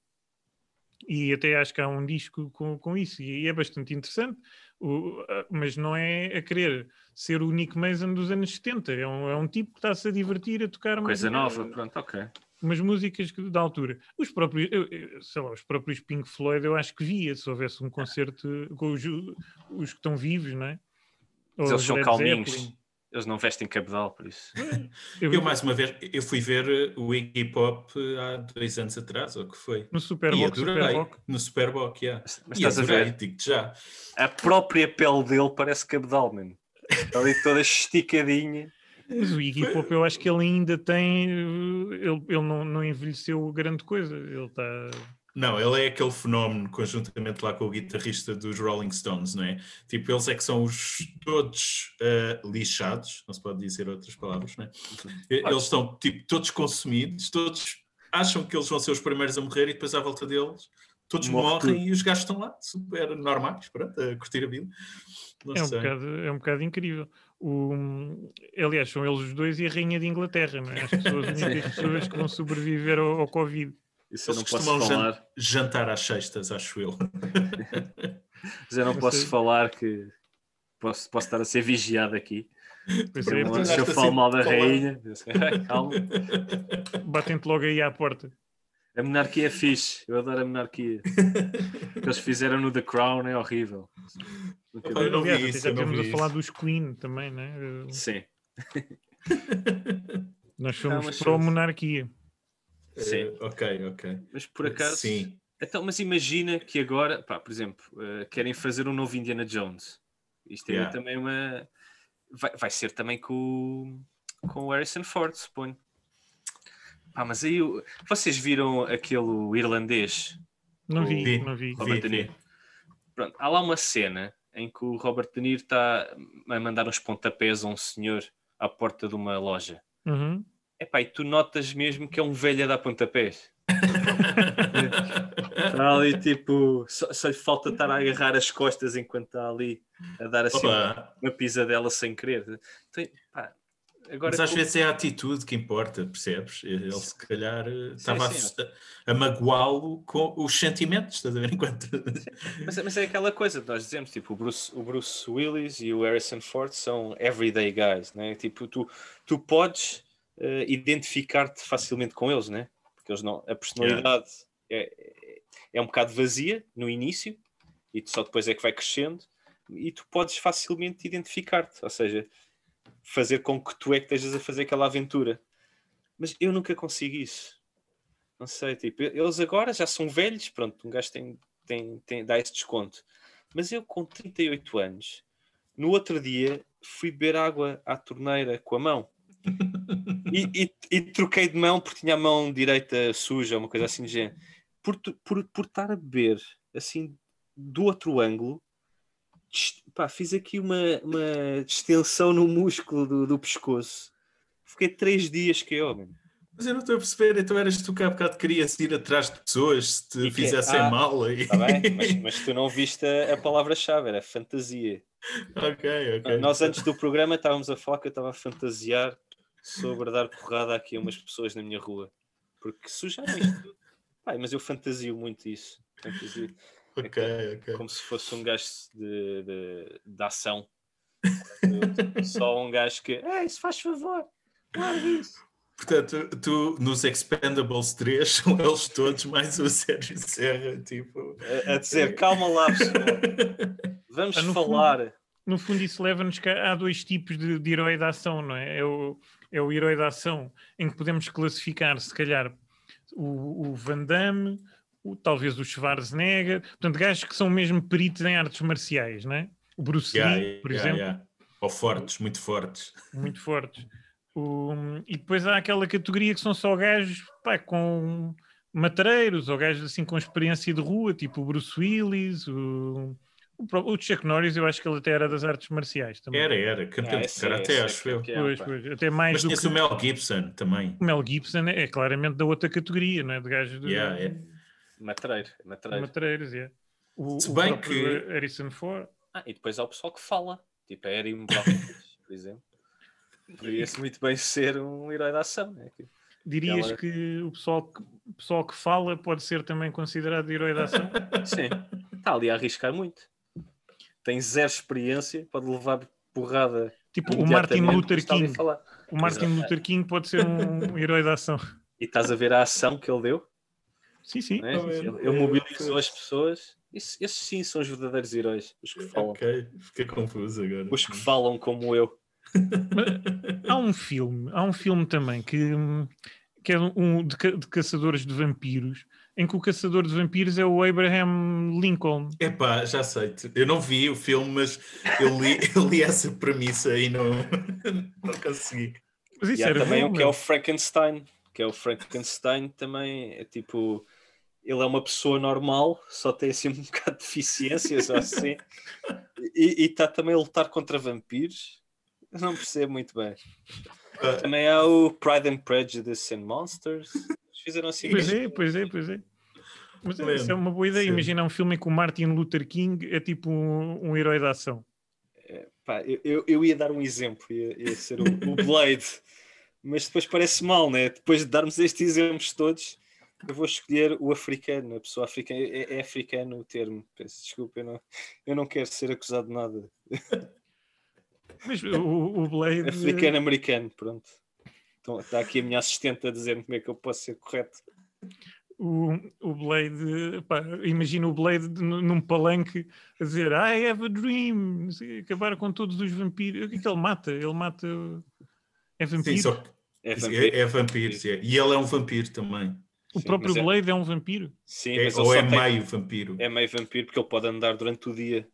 S8: E até acho que há um disco com, com isso, e é bastante interessante, o- mas não é a querer ser o Nick Mason dos anos 70, é um, é um tipo que está-se a divertir a tocar uma
S7: Coisa nova, pronto, ok.
S8: umas músicas que- da altura. Os próprios, eu- sei lá, os próprios Pink Floyd eu acho que via se houvesse um concerto com os, os que estão vivos, não é? Ou
S7: eles são calminhos.
S8: Zeppelin.
S7: Eles não vestem cabedal, por isso.
S8: Eu,
S6: Eu, mais uma vez, eu fui ver o Iggy Pop há dois anos atrás, ou que foi?
S8: no Super Bowl,
S6: adorei.
S8: Super Bowl.
S6: No Superbock, yeah.
S7: Mas, mas estás a ver?
S6: digo-te já.
S7: A própria pele dele parece cabedal, mano. Está ali toda esticadinha.
S8: Mas o Iggy Pop eu acho que ele ainda tem, eh, ele, ele não, não envelheceu grande coisa. Ele está.
S6: Não, ele é aquele fenómeno conjuntamente lá com o guitarrista dos Rolling Stones, não é? Tipo, eles é que são os todos ah, lixados, não se pode dizer outras palavras, não é? Eles estão, tipo, todos consumidos, todos acham que eles vão ser os primeiros a morrer e depois à volta deles todos
S7: Morre
S6: morrem
S7: tudo.
S6: e os gajos estão lá, super normais, pronto, a curtir a vida. Não
S8: É um,
S6: sei.
S8: bocado, é um bocado incrível. O, aliás, são eles os dois e a Rainha de Inglaterra, não é? Que são as únicas pessoas que vão sobreviver ao, ao Covid.
S7: Isso eu
S6: Eles
S7: não posso falar.
S6: jantar às sextas, acho eu.
S7: Mas eu não
S8: Não
S7: posso
S8: sei.
S7: falar que posso, posso estar a ser vigiado aqui. Se
S8: é,
S7: eu, se eu falo
S6: assim
S7: mal da rainha, eu sei, "Ai, calma.
S8: batem-te logo aí à porta.
S7: A monarquia é fixe. Eu adoro a monarquia. O que eles fizeram no The Crown é horrível.
S6: Eu não vi
S8: Aliás,
S6: isso,
S8: já
S6: eu não
S8: a falar dos Queen também, né? Eh,
S7: Sim,
S8: Nós somos
S7: mas
S8: pró-monarquia.
S7: Sim.
S6: Eh, ok, ok.
S7: Mas por acaso.
S6: Sim.
S7: Então, mas imagina que agora, pá, por exemplo, eh, querem fazer um novo Indiana Jones. Isto é
S6: Yeah.
S7: também uma. Vai, vai ser também com, o- com o Harrison Ford, suponho. Pá, mas aí vocês viram aquele irlandês?
S8: Não vi,
S6: Vi.
S8: não vi.
S7: Robert
S6: Vi,
S7: De
S6: vi.
S7: Niro. Pronto, há lá uma cena em que o Robert De Niro está a mandar uns pontapés a um senhor à porta de uma loja.
S8: Uhum.
S7: Epá, e tu notas mesmo que é um velho a dar pontapés. Está ali tipo, só, só lhe falta estar a agarrar as costas enquanto está ali a dar assim
S6: Opa,
S7: uma pisadela sem querer. Então, pá, agora
S6: mas às vezes é a atitude que importa, percebes? Ele se calhar eh, estava a-
S7: sim.
S6: a, magoá-lo com os sentimentos, estás a ver? Enquanto...
S7: mas, mas é aquela coisa que nós dizemos, tipo, o Bruce, o Bruce Willis e o Harrison Ford são everyday guys, né? Tipo, tu, tu podes eh, identificar-te facilmente com eles, né? Porque eles não, a personalidade é, é, é um bocado vazia no início e só depois é que vai crescendo e tu podes facilmente identificar-te, ou seja, fazer com que tu é que estejas a fazer aquela aventura. Mas eu nunca consigo isso. Não sei, tipo, eles agora já são velhos, pronto, um gajo tem, tem, tem, dá esse desconto. Mas eu com 38 anos, no outro dia fui beber água à torneira com a mão. E, e- e troquei de mão porque tinha a mão direita suja, uma coisa assim de género. Por, por, por estar a beber assim do outro ângulo, pá, fiz aqui uma, uma distensão no músculo do, do pescoço. Fiquei três dias que mano.
S6: Mas eu não estou a perceber, então eras tu que há bocado querias ir atrás de pessoas se te
S7: E
S6: fizessem
S7: ah,
S6: mal aí.
S7: Tá bem? Mas, mas tu não viste a, a palavra-chave, era fantasia.
S6: ok, ok.
S7: Nós antes do programa estávamos a falar que eu estava a fantasiar sobre dar porrada aqui a umas pessoas na minha rua. Porque sujaram isto tudo. Pai, mas eu fantasio muito isso. Fantasio
S6: Ok, ok.
S7: como se fosse um gajo de, de, de ação. Só um gajo que. É, isso faz favor. Larga isso.
S6: Portanto, tu nos Expendables 3 são eles todos, mais o Sérgio Serra, tipo.
S7: A, a dizer, calma lá, pessoal. Vamos
S8: Ah, no
S7: falar.
S8: No fundo, isso leva-nos que há dois tipos de, de herói da ação, não é? É o, é o herói da ação em que podemos classificar, se calhar, o, o Van Damme, o- talvez o Schwarzenegger, portanto, gajos que são mesmo peritos em artes marciais, não é? O Bruce
S6: Yeah,
S8: Lee, por
S6: yeah,
S8: exemplo.
S6: Ou fortes, muito fortes.
S8: muito fortes. O- e depois há aquela categoria que são só gajos pá, com matreiros ou gajos assim com experiência de rua, tipo o Bruce Willis, o, o, o Chuck Norris, eu acho que ele até era das artes marciais também.
S6: Era, era, campeão
S7: Ah,
S6: de karate,
S7: é
S6: acho eu.
S7: é,
S8: Pois, pois, até mais
S6: Mas
S8: do
S6: tinha-se
S8: que
S6: o Mel Gibson também.
S8: o Mel Gibson é claramente da outra categoria, não é? De gajos de
S6: Yeah, é.
S7: Matreiro, matreiro.
S8: matreiros, é. O,
S6: Se
S8: o
S6: bem
S8: próprio
S6: que-
S8: Harrison Ford.
S7: Ah, e depois há o pessoal que fala, tipo a Erin Brockovich, por exemplo. Poderia-se muito bem ser um herói da ação. Né? Que-
S8: Dirias
S7: Aquela-
S8: que o pessoal que, o pessoal que fala pode ser também considerado herói da ação?
S7: Sim, está ali a arriscar muito. Tem zero experiência, pode levar porrada.
S8: tipo o Martin Luther King. O Martin
S7: Exato.
S8: Luther King pode ser um herói da ação.
S7: E estás a ver a ação que ele deu?
S8: Sim, sim.
S6: vendo?
S7: Ele, ele mobilizou as pessoas. Isso- esses sim são os verdadeiros heróis. Os que falam.
S6: Ok, fiquei confuso agora.
S7: Os que falam como eu.
S8: Há um filme, há um filme também que, hum, que é um de, ca- de caçadores de vampiros, em que o caçador de vampiros é o Abraham Lincoln.
S6: Epá, já sei. Eu não vi o filme, mas eu li, eu li essa premissa e não, não consegui.
S8: Mas isso
S7: E há
S8: era
S7: também
S8: bom,
S7: o que é o Frankenstein. Que é o Frankenstein também. É tipo. Ele é uma pessoa normal, só tem assim um bocado de deficiências ou assim. E está também a lutar contra vampiros. Eu não percebo muito bem.
S6: Ah.
S7: Também há o Pride and Prejudice and Monsters. Eles fizeram assim.
S8: Pois é, pois é, pois é. Mas
S6: Lembro.
S8: isso é uma boa ideia.
S6: Sim.
S8: Imagina um filme em que o Martin Luther King é tipo um, um herói da ação.
S7: Pá, eu, eu, eu ia dar um exemplo, ia, ia ser o, o Blade, mas depois parece mal, né? Depois de darmos estes exemplos todos, eu vou escolher o africano, a pessoa africana. É, é africano o termo, peço desculpa, eu não, eu não quero ser acusado de nada.
S8: Mas o, o Blade.
S7: Africano-americano, pronto. Então, está aqui a minha assistente a dizer-me como é que eu posso ser correto.
S8: O, o Blade, pá, imagina o Blade num palanque a dizer I have a dream, acabar com todos os vampiros. O que é que ele mata? Ele mata. É vampiro?
S6: Sim, só que
S7: É
S6: é,
S7: vampiro.
S6: é vampiro, sim. E ele é um vampiro também.
S8: o
S7: sim,
S8: próprio
S7: é-
S8: Blade é um vampiro.
S7: Sim,
S6: É- ou é
S7: tem-
S6: meio vampiro.
S7: é meio vampiro porque ele pode andar durante o dia.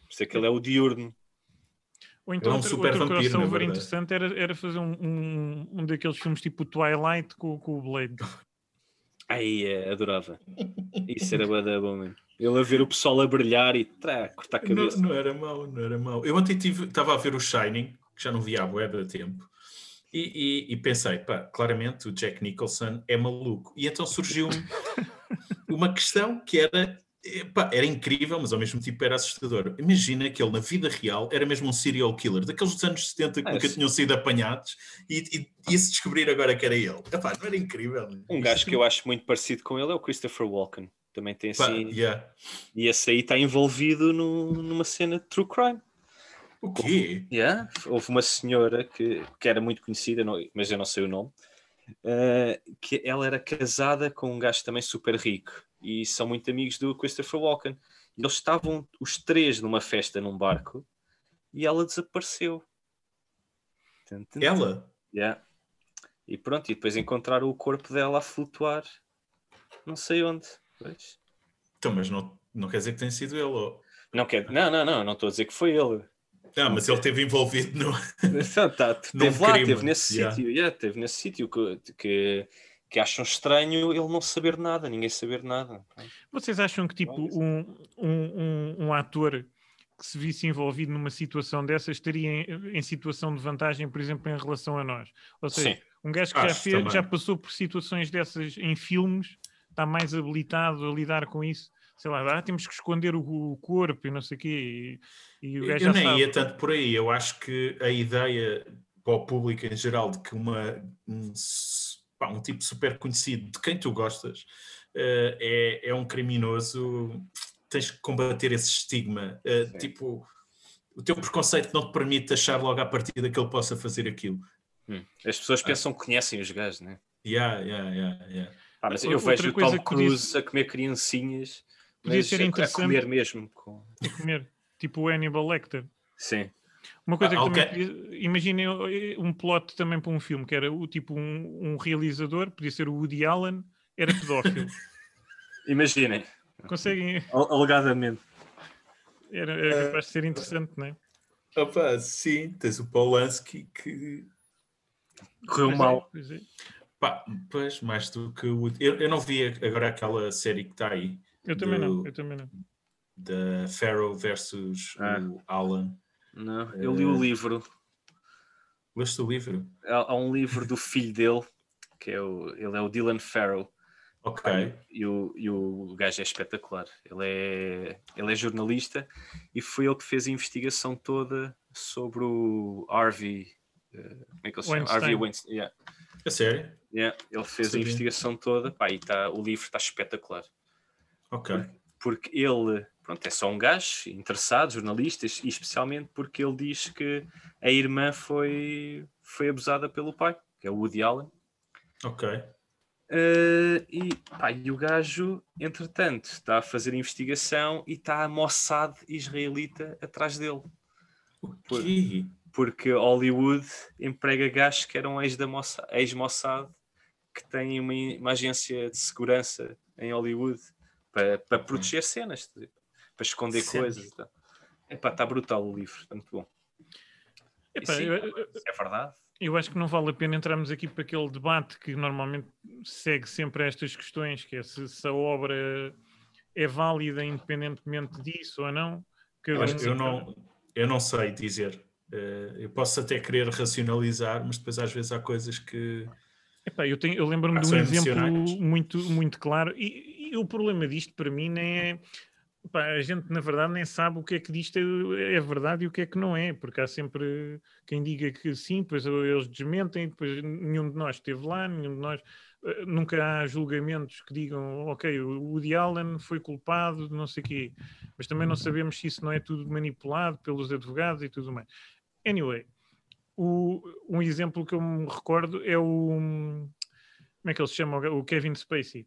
S7: Por isso é que ele é o diurno.
S8: Ou então
S6: Ele é um
S8: outro,
S6: super
S8: outro
S6: vampiro, na
S8: crossover interessante era, era fazer um, um, um daqueles filmes tipo Twilight com, com o Blade.
S7: Aí é, adorava. Isso era bué da bom mesmo. Ele a ver o pessoal a brilhar e trá, cortar a
S6: Não,
S7: cabeça.
S6: não era mau, não era mau. Eu ontem estava a ver o Shining, que já não via há bué de tempo, e, e- e pensei, pá, claramente o Jack Nicholson é maluco. E então surgiu uma questão que era, pá, era incrível, mas ao mesmo tempo era assustador. Imagina que ele na vida real era mesmo um serial killer, daqueles dos anos 70 que
S7: Ah,
S6: nunca
S7: sim.
S6: tinham sido apanhados, e, e ia-se descobrir agora que era ele. Epá, não era incrível?
S7: Um gajo que eu acho muito parecido com ele é o Christopher Walken. Também tem
S6: Pá,
S7: assim.
S6: yeah.
S7: E esse aí está envolvido no- numa cena de true crime.
S6: O quê?
S7: Yeah. Houve uma senhora que, que era muito conhecida, não- mas eu não sei o nome, eh, que ela era casada com um gajo também super rico e são muito amigos do Christopher Walken. E eles estavam os três numa festa num barco e ela desapareceu.
S6: Ela?
S7: Yeah. E pronto, e depois encontraram o corpo dela a flutuar, não sei onde. Pois.
S6: Então, mas não, não quer dizer que tenha sido ele. ou-
S7: Não, quer... não, não, não, não estou a dizer que foi ele.
S6: Não, mas ele esteve envolvido no.
S7: Então, tá, teve lá,
S6: crime,
S7: teve nesse
S6: yeah.
S7: sítio, yeah, teve nesse sítio que, que, que acham estranho ele não saber nada, ninguém saber nada.
S8: Vocês acham que tipo um, um, um, um ator que se visse envolvido numa situação dessas estaria em, em situação de vantagem, por exemplo, em relação a nós? Ou seja,
S7: Sim.
S8: um gajo que já, fez, já passou por situações dessas em filmes, está mais habilitado a lidar com isso. Sei lá, ah, temos que esconder o, o corpo e não sei o quê. E, e o gajo
S6: Eu
S8: já
S6: nem
S8: sabe.
S6: ia tanto por aí. Eu acho que a ideia para o público em geral de que uma, um, pá, um tipo super conhecido de quem tu gostas eh, é, é um criminoso, tens que combater esse estigma.
S7: Sim.
S6: tipo, o teu preconceito não te permite achar logo à partida que ele possa fazer aquilo.
S7: Hum. As pessoas pensam que conhecem os gajos, né?
S6: Yeah, yeah, yeah, yeah.
S7: Ah, mas
S8: Outra
S7: eu vejo o Tom
S8: que podia-
S7: Cruise a comer criancinhas,
S8: Podia
S7: mas
S8: ser
S7: a- a,
S8: interessante.
S7: comer mesmo. Com...
S8: a comer. Tipo o Hannibal Lecter.
S7: Sim.
S8: Uma coisa
S6: Ah,
S8: que
S6: ok.
S8: também podia, imaginem um plot também para um filme, que era o tipo um, um realizador, podia ser o Woody Allen, era pedófilo.
S7: Imaginem,
S8: Conseguem,
S7: al- alegadamente.
S8: era, era capaz de ser interessante, não é?
S6: Opa, sim, tens o Polanski que.
S7: Correu
S8: é,
S7: mal.
S8: pois é.
S6: Pá, pois, mais do que o. Eu, eu não vi agora aquela série que está aí,
S8: Eu também não, eu também não.
S6: da Pharaoh versus
S7: Ah.
S6: o Alan.
S7: Não, eu li o
S6: Eh,
S7: livro.
S6: Leste o livro?
S7: Há, há um livro do filho dele, que é o, ele é o Dylan Farrow.
S6: Ok.
S7: E o, e o gajo é espetacular. Ele é, ele é jornalista e foi ele que fez a investigação toda sobre o Harvey. eh, como é que ele se chama? Harvey Weinstein. Yeah.
S6: A sério?
S7: Yeah. Ele fez a investigação toda pá, e tá, o livro está espetacular.
S6: Ok.
S7: Porque ele pronto, é só um gajo interessado, jornalista, e especialmente porque ele diz que a irmã foi, foi abusada pelo pai, que é o Woody Allen.
S6: Ok.
S7: Eh, e, pá, e o gajo, entretanto, está a fazer investigação e está a Mossad israelita atrás dele.
S6: O quê?
S7: Porque Hollywood emprega gajos que eram ex ex-Mossad que têm uma, uma agência de segurança em Hollywood para, para proteger cenas, tipo, para esconder coisas. e tal. Epá, está brutal o livro, está muito bom.
S8: Epá,
S7: sim,
S8: eu-
S7: é verdade.
S8: Eu acho que não vale a pena entrarmos aqui para aquele debate que normalmente segue sempre estas questões, que é se, se a obra é válida independentemente disso ou não.
S6: Eu, acho que eu, não, eu não sei dizer. Eh, eu posso até querer racionalizar, mas depois às vezes há coisas que.
S8: Epá, eu, tenho- eu lembro-me
S6: Ah,
S8: de um exemplo muito, muito claro, e, e o problema disto para mim nem é. Epá, a gente, na verdade, nem sabe o que é que disto é, é verdade e o que é que não é, porque há sempre quem diga que sim, depois eles desmentem, depois nenhum de nós esteve lá, nenhum de nós. eh, Nunca há julgamentos que digam, ok, o Woody Allen foi culpado não sei o quê, mas também não sabemos se isso não é tudo manipulado pelos advogados e tudo mais. Anyway, o- um exemplo que eu me recordo é o. Como é que ele se chama? O Kevin Spacey.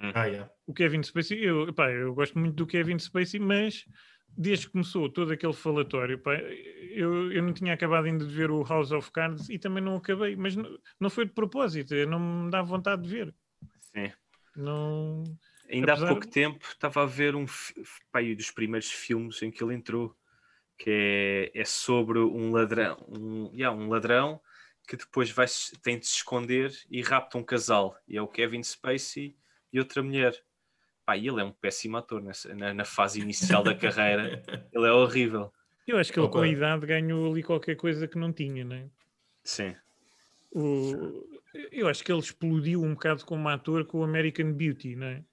S6: Ah, yeah.
S8: O Kevin Spacey, eu, epá, eu gosto muito do Kevin Spacey, mas desde que começou todo aquele falatório, epá, eu, eu não tinha acabado ainda de ver o House of Cards e também não acabei, mas não, não foi de propósito, eu não me dá vontade de ver.
S7: Sim.
S8: Não.
S7: Ainda
S8: Apesar-
S7: há pouco tempo estava a ver um pá, aí dos primeiros filmes em que ele entrou, que é, é sobre um ladrão, um, yeah, um ladrão que depois vai, tem de se esconder e rapta um casal. E é o Kevin Spacey e outra mulher. Pá, e ele é um péssimo ator nessa- na, na fase inicial da carreira. Ele é horrível.
S8: Eu acho que ele com a idade ganhou ali qualquer coisa que não tinha, né?
S7: Sim.
S8: O, eu acho que ele explodiu um bocado como ator com o American Beauty, não é?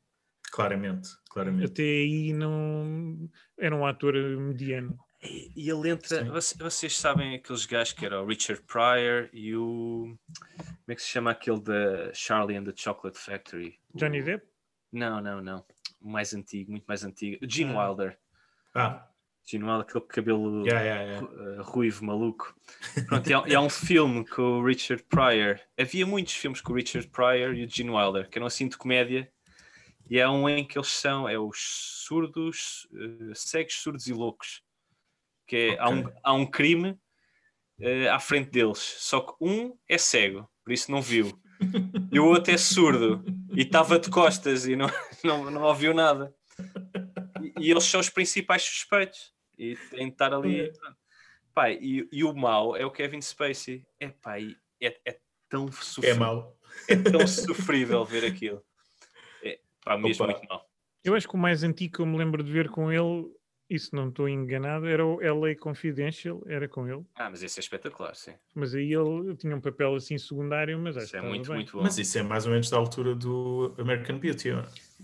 S6: Claramente, claramente.
S8: Até aí não era um ator mediano.
S7: E e ele entra. Vocês, vocês sabem aqueles gajos que era o Richard Pryor e o. Como é que se chama aquele da Charlie and the Chocolate Factory?
S8: Johnny
S7: O-
S8: Depp?
S7: Não, não, não. O mais antigo, muito mais antigo. Gene
S8: Ah.
S7: Wilder.
S6: Ah,
S7: Gene Wilder, aquele cabelo
S6: yeah, yeah, yeah.
S7: uh, ruivo, maluco. Pronto, e há, e há um filme com o Richard Pryor. Havia muitos filmes com o Richard Pryor e o Gene Wilder, que eram assim de comédia. E há um em que eles são é os surdos, uh, cegos, surdos e loucos. Que é, há, um, há um crime uh, à frente deles. Só que um é cego, por isso não viu. E o outro é surdo e estava de costas e não, não, não ouviu nada. E, e eles são os principais suspeitos. E têm de estar ali. Pá, e, e o mau é o Kevin Spacey. É pá, e é, é tão
S6: É
S7: sofrível.
S6: mau.
S7: É tão sofrível ver aquilo. É, pá, mesmo
S6: Opa.
S7: muito mal.
S8: Eu acho que o mais antigo que eu me lembro de ver com ele, isso não estou enganado, era o LA Confidential, era com ele.
S7: Ah, mas esse é espetacular, sim.
S8: Mas aí ele tinha um papel assim secundário, mas acho
S7: Isso
S8: que
S7: é muito,
S8: bem.
S7: muito bom.
S6: Mas isso é mais ou menos da altura do American Beauty.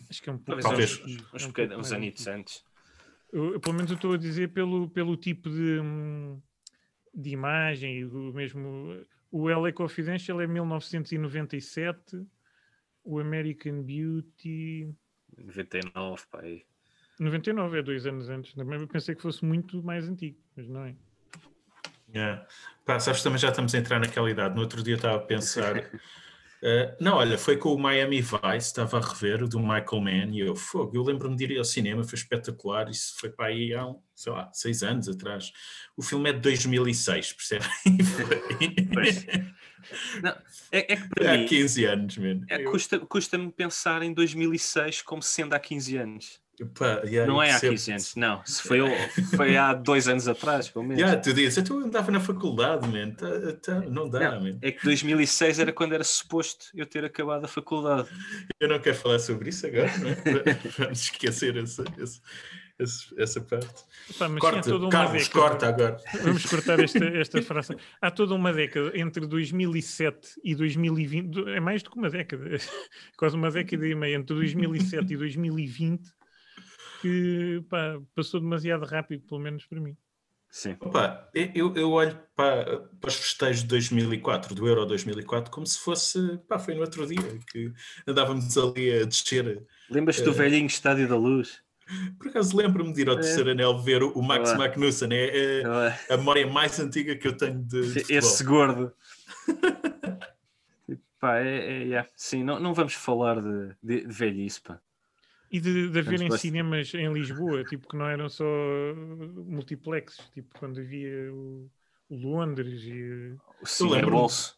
S8: Acho que é um pouco
S7: Talvez
S6: Talvez.
S7: uns, uns,
S8: é um
S7: uns
S8: mais
S7: anitos antes.
S8: Eu, pelo menos eu estou a dizer pelo, pelo tipo de, de imagem e o mesmo. O LA Confidential é 1997, o American Beauty
S7: 99, pá. aí.
S8: 99, é dois anos antes. Também pensei que fosse muito mais antigo, mas não é.
S6: É. Pá, sabes, também já estamos a entrar naquela idade. No outro dia eu estava a pensar. eh, não, olha, foi com o Miami Vice, estava a rever o do Michael Mann e eu, fogo, eu lembro-me de ir ao cinema, foi espetacular. Isso foi para aí há, um, sei lá, seis anos atrás. O filme é de 2006, percebe?
S7: Pois. Não, é, é que para
S6: há
S7: mim
S6: 15 anos, mano.
S7: é,
S6: Eu-
S7: custa- custa-me pensar em 2006 como sendo há 15 anos.
S6: Pá, yeah,
S7: Não é há
S6: percebo.
S7: 15 anos, não. Se foi, foi há dois anos atrás, pelo menos.
S6: Yeah, tu dizes, eu andava na faculdade, man. Tá- tá- não dá,
S7: Não,
S6: man.
S7: é que 2006 era quando era suposto eu ter acabado a faculdade.
S6: Eu não quero falar sobre isso agora, não é? Vamos esquecer essa, essa, essa, parte. Corta,
S8: uma
S6: Carlos,
S8: década.
S6: corta agora.
S8: Vamos cortar esta, esta frase. Há toda uma década entre 2007 e 2020, do- é mais do que uma década, quase uma década e meia, entre 2007 e 2020, que pá, passou demasiado rápido, pelo menos para mim.
S7: Sim.
S6: Opa, eu, eu olho para, para os festejos de 2004, do Euro 2004, como se fosse, pá, foi no outro dia que andávamos ali a descer.
S7: Lembras-te do
S6: Eh,
S7: velhinho Estádio da Luz?
S6: Por acaso lembro-me de ir ao terceiro anel ver o, o Max
S7: Olá.
S6: Magnussen, é, é
S7: Ah,
S6: a memória mais antiga que eu tenho de, de futebol.
S7: Esse gordo. pá, é, é, yeah. Sim, não, não vamos falar de, de, de velhice, pá.
S8: E de, de haverem cinemas em Lisboa, tipo, que não eram só multiplexes, tipo, quando havia o, o Londres e
S7: O. Bolso.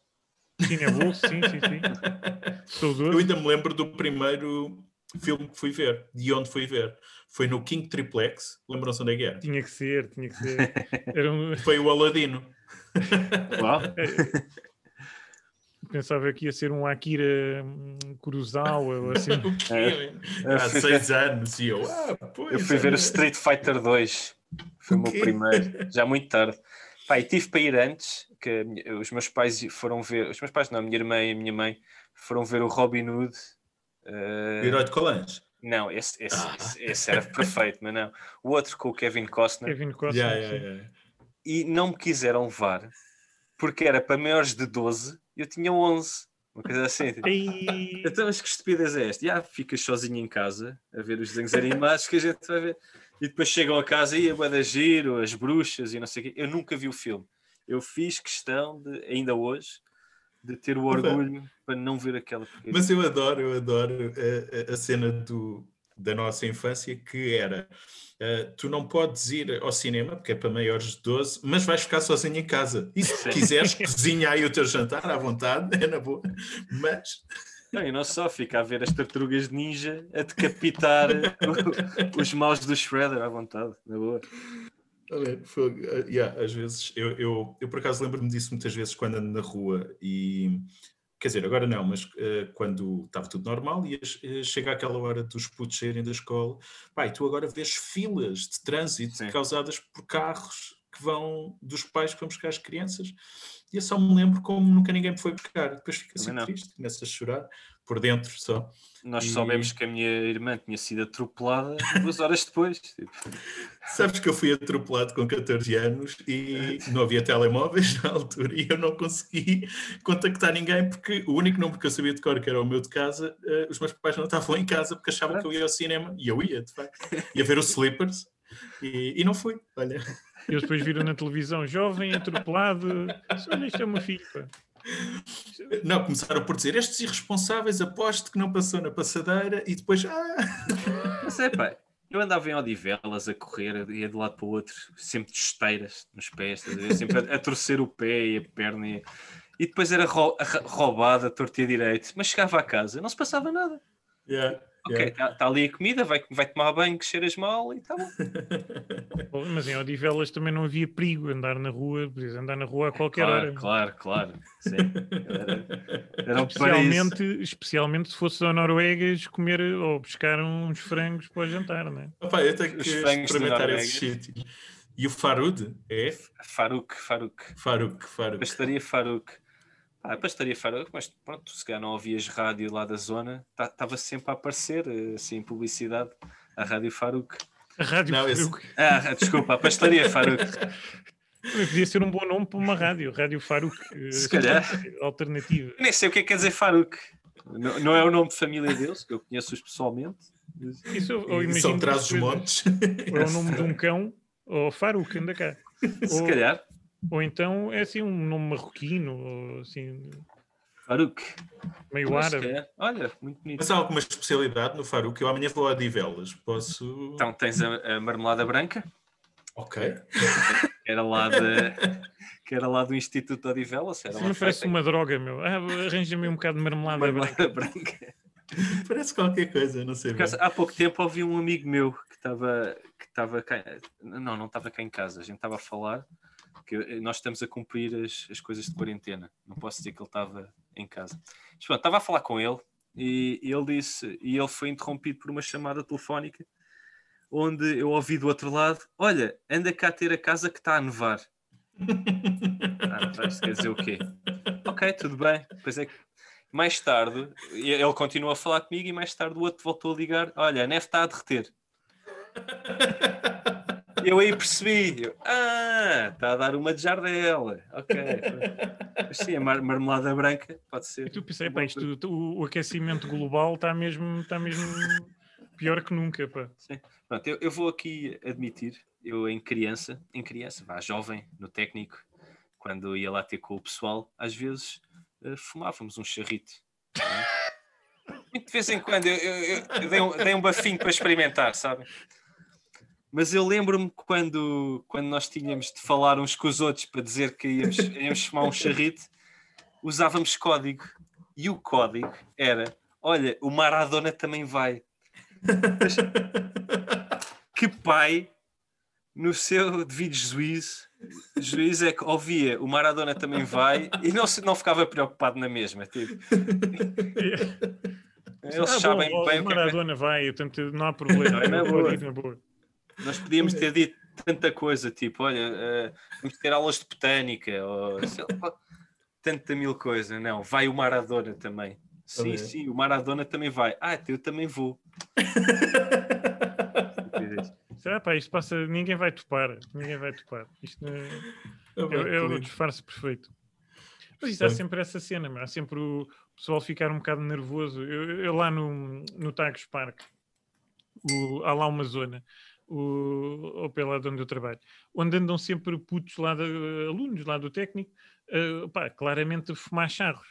S8: o Cinebolso, sim, sim, sim.
S6: Eu
S8: Saudoso.
S6: ainda me lembro do primeiro filme que fui ver, de onde fui ver. Foi no King Triplex, lembram-se onde é que é?
S8: Tinha que ser, tinha que ser. Era um-
S6: Foi o Aladino.
S7: Uau.
S8: Pensava que ia ser um Akira hum, Kurosawa ou assim.
S6: O?
S7: É.
S6: Há seis anos e eu, ah, pois.
S7: Eu fui ver o
S6: olha.
S7: Street Fighter 2. Foi o meu primeiro, já muito tarde. E tive para ir antes, que os meus pais foram ver, os meus pais não, a minha irmã e a minha mãe foram ver o Robin Hood. eh,
S6: O Herói de Colãs.
S7: não, esse, esse,
S6: Ah.
S7: esse, esse era perfeito, mas não. O outro com o Kevin Costner.
S8: Kevin Costner.
S6: Yeah, yeah, yeah.
S7: E não me quiseram levar porque era para maiores de 12 e eu tinha 11. Uma coisa assim. tipo, Então, mas que estupidez é esta? Já ficas sozinho em casa a ver os desenhos animados que a gente vai ver. E depois chegam a casa e a Bada Giro, as bruxas e não sei o quê. Eu nunca vi o filme. Eu fiz questão de, ainda hoje, de ter o
S6: Opa.
S7: orgulho para não ver aquela.
S6: Mas eu adoro, eu adoro a, a- a cena do, da nossa infância que era eh, tu não podes ir ao cinema porque é para maiores de 12, mas vais ficar sozinho em casa. E se
S7: Sim.
S6: quiseres, cozinha aí o teu jantar à vontade, é na boa. Mas
S7: Não, e não só, fica a ver as tartarugas ninja a decapitar o- os maus do Shredder à vontade, na boa.
S6: eh, yeah, às vezes eu, eu, eu por acaso lembro-me disso muitas vezes quando ando na rua e quer dizer, agora não, mas eh, quando estava tudo normal e eh, chega aquela hora dos putos saírem da escola, e tu agora vês filas de trânsito
S7: Sim.
S6: causadas por carros que vão dos pais que vão buscar as crianças e eu só me lembro como nunca ninguém me foi buscar. Depois fica assim triste, começa a chorar por dentro só.
S7: Nós
S6: E-
S7: soubemos que a minha irmã tinha sido atropelada duas horas depois. Tipo,
S6: Sabes que eu fui atropelado com 14 anos e não havia telemóveis na altura e eu não consegui contactar ninguém porque o único número que eu sabia de cor, que era o meu de casa, eh, os meus pais não estavam em casa porque achavam que eu ia ao cinema e eu ia, de facto. Ia ver os Slippers e, e não fui. Olha,
S8: Eles depois viram na televisão, jovem, atropelado. Olha, isto é filho. pá.
S6: Não, começaram por dizer estes irresponsáveis, aposto que não passou na passadeira e depois, ah,
S7: é pá, eu andava em Odivelas a correr, ia de um lado para o outro, sempre de esteiras nos pés, sempre a, a torcer o pé e a perna. E, e depois era roubada, torta direito. Mas chegava a casa, não se passava nada.
S6: yeah,
S7: Ok,
S6: yeah.
S7: está tá ali a comida, vai, vai tomar banho, que cheiras mal e está bom.
S8: Bom, Mas em Odivelas também não havia perigo andar na rua, podias andar na rua a qualquer
S7: Claro,
S8: hora.
S7: claro, claro. Sim. Era, era paraíso.
S8: Especialmente, especialmente se fosse a Noruegas comer ou pescar uns frangos para o jantar, não é?
S6: Opa, eu tenho
S7: Os
S6: que experimentar
S7: Noruega.
S6: esses sítios. E o Farud é?
S7: Faruk, Faruk.
S6: Faruk, Faruk.
S7: Pastaria Faruk. Ah, a pastaria Faruk, mas pronto, se calhar não ouvias rádio lá da zona, estava sempre a aparecer, eh, assim, publicidade, a rádio Faruk.
S8: A rádio
S6: Não, esse-
S8: Faruk.
S7: Ah, desculpa, a pastaria Faruk.
S8: Também podia ser um bom nome para uma rádio, Rádio Faruk. eh,
S7: Se calhar.
S8: Alternativa.
S7: Nem sei o que é que quer dizer Faruk. Não, não é o nome de família deles, que eu conheço-os pessoalmente.
S8: Isso, imagino
S6: são
S8: duas
S6: traz os montes.
S8: Ou é o nome de um cão, ou Faruk, anda cá.
S7: Se
S8: Ou-
S7: calhar.
S8: Ou então é assim um nome marroquino, assim,
S7: Farouk.
S8: meio
S7: Mas,
S8: árabe.
S7: calhar- Olha, muito bonito.
S6: Mas há alguma especialidade no Faruque? Eu amanhã vou a Divelas. Posso.
S7: Então tens a, a marmelada branca,
S6: Ok.
S7: que era lá, de, que era lá do Instituto Odivelas. Era
S8: Isso me parece uma droga, meu. Ah, arranja-me um bocado de marmelada branca.
S7: marmelada branca.
S6: Parece qualquer coisa, não sei.
S7: Acaso, há pouco tempo ouvi um amigo meu que estava que estava cá. Não, não estava cá em casa. A gente estava a falar que nós estamos a cumprir as, as coisas de quarentena. Não posso dizer que ele estava em casa. Mas pronto, estava a falar com ele e ele disse, e ele foi interrompido por uma chamada telefónica onde eu ouvi do outro lado: Olha, anda cá ter a casa que está a nevar. Ah, quer dizer o quê? Ok, tudo bem. Pois é que mais tarde e- ele continua a falar comigo e mais tarde o outro voltou a ligar: Olha, a neve está a derreter. Eu aí percebi, eu, ah, está a dar uma de jardela. Ok. Mas sim, a mar- marmelada branca pode ser.
S8: E tu pensei, pá, isto, tu- o aquecimento global está mesmo, está mesmo pior que nunca, pá.
S7: Pronto, eu, eu vou aqui admitir, eu em criança, em criança, vá, jovem, no técnico, quando ia lá ter com o pessoal, às vezes eh, fumávamos um charrito. é? Muito de vez em quando eu, eu- eu dei, um, dei um bafinho para experimentar, sabem? Mas eu lembro-me quando, quando nós tínhamos de falar uns com os outros para dizer que íamos, íamos fumar um charrito, usávamos código. E o código era: olha, o Maradona também vai. Mas que pai, no seu devido juízo, juízo é que ouvia o Maradona também vai e não, se, não ficava preocupado na mesma. Tipo. Eles
S8: Ah, bom,
S7: sabem
S8: ó,
S7: bem
S8: o
S7: é
S8: Maradona vai, portanto não há problema.
S7: Não, é na boa. Nós podíamos ter dito tanta coisa, tipo, olha, eh, vamos ter aulas de botânica, ou sei lá, tanta mil coisas. Não, vai o Maradona também. Sim,
S6: Também.
S7: sim, o Maradona também vai. Ah, então eu também vou.
S8: Será, pá, isto passa, ninguém vai topar, ninguém vai topar. Isto não é,
S6: Ah,
S8: é, é o disfarce perfeito. Mas isto há sempre essa cena, meu, há sempre o pessoal ficar um bocado nervoso. Eu, eu lá no, no Tagus Park, o, há lá uma zona, o, ou pela de onde eu trabalho, onde andam sempre putos lá, de, alunos lá do técnico, eh, pá, claramente a fumar charros.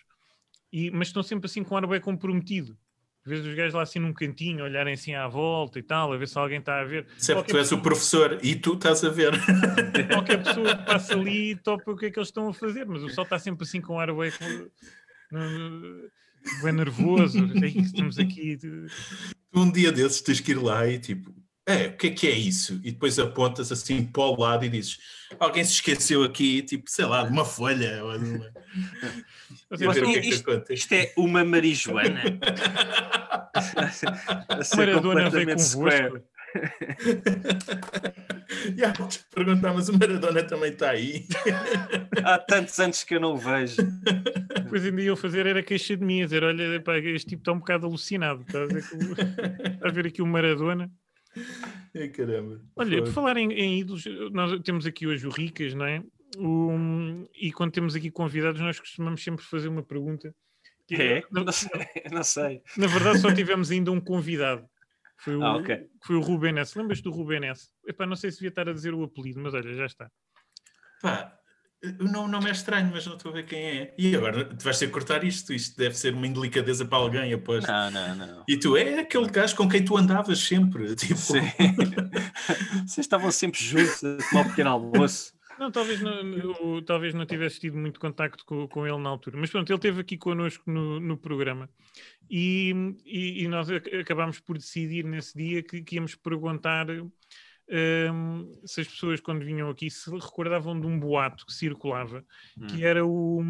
S8: E, mas estão sempre assim com ar bem comprometido. Às vezes os gajos lá assim num cantinho, olharem assim à volta e tal, a ver se alguém está a ver.
S6: É porque tu
S8: Qualquer
S6: és o professor e tu estás a ver.
S8: qualquer pessoa que passa ali e topa o que é que eles estão a fazer, mas o pessoal está sempre assim com ar bem, bem nervoso. Ei, Estamos aqui.
S6: um dia desses tens que ir lá e tipo, é, o que é que é isso? E depois apontas assim para o lado e dizes, alguém se esqueceu aqui, tipo, sei lá, de uma folha ou de uma...
S8: Mas
S6: E o que é
S7: isto-
S6: acontece.
S7: Isto é uma marijuana. A ser
S8: Maradona
S7: square.
S8: convosco.
S6: Já vou-te perguntar, mas o Maradona também está aí.
S7: Há tantos anos que eu não o vejo.
S8: Depois ainda iam fazer era queixa de mim, a dizer: Olha, pá, este tipo está um bocado alucinado. Está a ver, que o- a ver aqui o Maradona.
S6: Ai, caramba.
S8: Olha, por falar em, em ídolos, nós temos aqui hoje o Ricas, não é? O- e quando temos aqui convidados, nós costumamos sempre fazer uma pergunta. que
S7: É?
S8: na,
S7: Não sei. Não sei.
S8: na verdade, só tivemos ainda um convidado. Foi o,
S7: Ah, ok.
S8: que foi o Ruben S. Lembras do Ruben S? Epá, não sei se devia estar a dizer o apelido, mas olha, já está.
S6: Pá, o nome não é estranho, mas não estou a ver quem é. E agora, tu vais ter que cortar isto. Isto deve ser uma indelicadeza para alguém, aposto.
S7: Não, não, não.
S6: E tu, é aquele gajo com quem tu andavas sempre. Tipo,
S7: Sim. Vocês estavam sempre juntos a tomar um pequeno almoço.
S8: Não, talvez não, o- talvez não tivesse tido muito contacto com, com ele na altura. Mas pronto, ele esteve aqui connosco no, no programa e, e- e nós ac- acabámos por decidir nesse dia que, que íamos perguntar hum, se as pessoas, quando vinham aqui, se recordavam de um boato que circulava, que era o-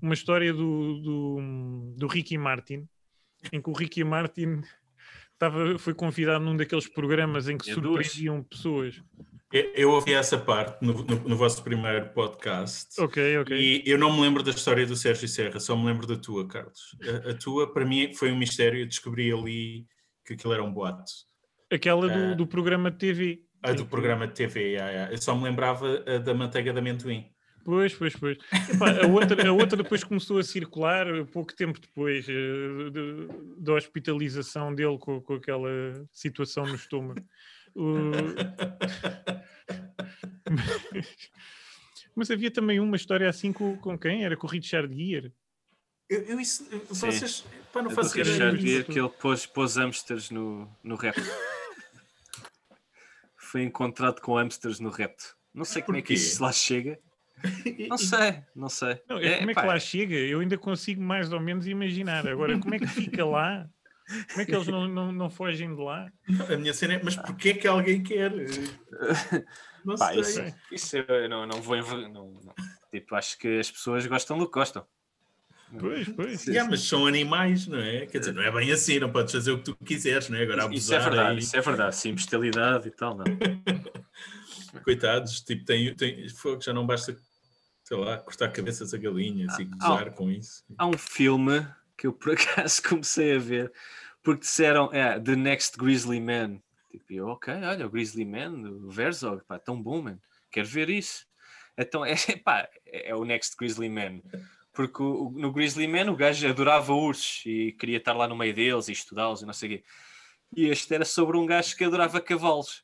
S8: uma história do, do, do Ricky Martin, em que o Ricky Martin estava, foi convidado num daqueles programas em que
S7: duas.
S8: surpreendiam pessoas.
S6: eu, eu ouvi essa parte no, no- no vosso primeiro podcast.
S8: Ok, ok.
S6: E eu não me lembro da história do Sérgio Serra, só me lembro da tua, Carlos. A, a tua, para mim, foi um mistério. Eu descobri ali que aquilo era um boato.
S8: Aquela do,
S6: Ah.
S8: do programa de TV.
S6: A do programa de TV, ya, ya. eu só me lembrava a da manteiga de amendoim.
S8: Pois, pois, pois. Epá, a, outra, a outra depois começou a circular, eh, pouco tempo depois eh, de- da hospitalização dele com, com aquela situação no estômago. O- Mas havia também uma história assim com, com quem? Era com o Richard Gere.
S6: Eu, eu isso, vocês, pá, não faço
S7: do
S6: ideia.
S7: Richard. Gere que ele pôs, pôs hamsters no, no repto. Foi encontrado com hamsters no repto. Não sei como é que isso lá chega. Não sei, não sei.
S8: Não, é, como é
S7: pá,
S8: que lá chega? Eu ainda consigo mais ou menos imaginar. Agora, como é que fica lá? Como é que eles não, não, não fogem de lá?
S6: A minha cena é, mas porquê é que alguém quer? Não
S7: Pá,
S6: sei.
S7: isso, isso eu não, não vou. Não, não. Tipo, acho que as pessoas gostam do que gostam.
S8: Pois, pois.
S6: Yeah, mas são animais, não é? Quer dizer, não é bem assim, não podes fazer o que tu quiseres, não é? Agora abusar
S7: Isso é verdade,
S6: aí,
S7: isso é verdade. Sim, bestialidade e tal, não.
S6: coitados, tipo, tem, tem fogo, já não basta, sei lá, cortar cabeças a galinhas e
S7: Ah,
S6: gozar com isso.
S7: Há um filme que eu por acaso comecei a ver porque disseram é, The Next Grizzly Man. Tipo, eu, ok, olha, o Grizzly Man, o Verzog, pá, tão bom, man. Quero ver isso. Então, é, pá, é o Next Grizzly Man. Porque o- no Grizzly Man o gajo adorava ursos e queria estar lá no meio deles e estudá-los e não sei o quê. E este era sobre um gajo que adorava cavalos,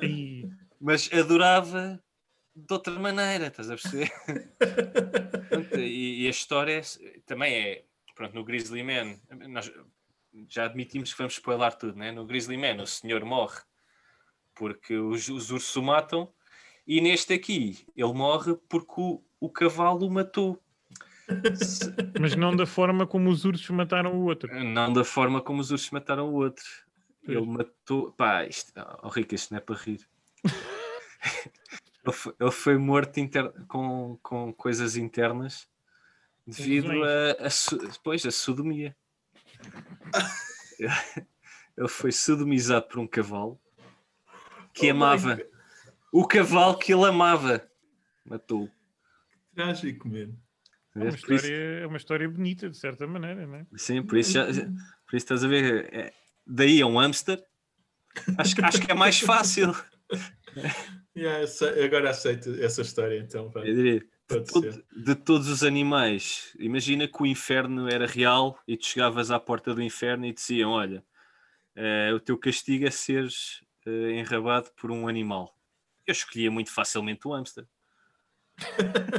S8: E,
S7: mas adorava de outra maneira, estás a perceber? Pronto, e, e a história é- também é, pronto, no Grizzly Man, nós já admitimos que vamos spoiler tudo, né? No Grizzly Man o senhor morre porque os, os ursos o matam e neste aqui ele morre porque o, o cavalo o matou.
S8: Mas não da forma como os ursos mataram o outro.
S7: Não da forma como os ursos mataram o outro.
S8: Pois.
S7: Ele matou. Pá, isto, oh, Rico, isto não é para rir. ele, foi, ele foi morto inter- com, com coisas internas devido a, a, depois, a sodomia. ele foi sodomizado por um cavalo que
S6: Oh
S7: amava. O cavalo que ele amava matou.
S6: Trágico, mesmo.
S8: É uma,
S7: Por isso-
S8: história, é uma história bonita, de certa maneira, não é?
S7: Sim, por isso, já, por isso estás a ver. é- daí a um hamster. Acho, que- acho que é mais fácil.
S6: Yeah, agora aceito essa história, então. vá,
S7: Eu diria, de,
S6: Pode
S7: todo-
S6: ser.
S7: de todos os animais, imagina que o inferno era real e tu chegavas à porta do inferno e diziam: Olha, eh, o teu castigo é seres eh, enrabado por um animal. Eu escolhia muito facilmente o hamster.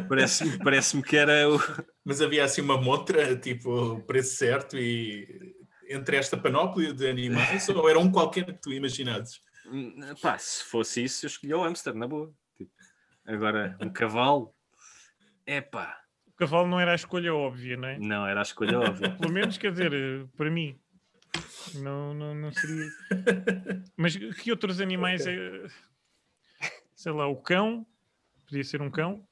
S7: Parece-me parece que era o.
S6: Mas havia assim uma montra, tipo, o preço certo e entre esta panóplia de animais ou era um qualquer que tu imaginasses?
S7: Pá, se fosse isso, eu escolhia o hamster, na boa. Tipo, agora, um cavalo. É pá,
S8: O cavalo não era a escolha óbvia, não é?
S7: não era a escolha óbvia.
S8: Pelo menos, quer dizer, para mim, não, não, não seria. Mas que outros animais é. Sei lá, o cão, podia ser um cão.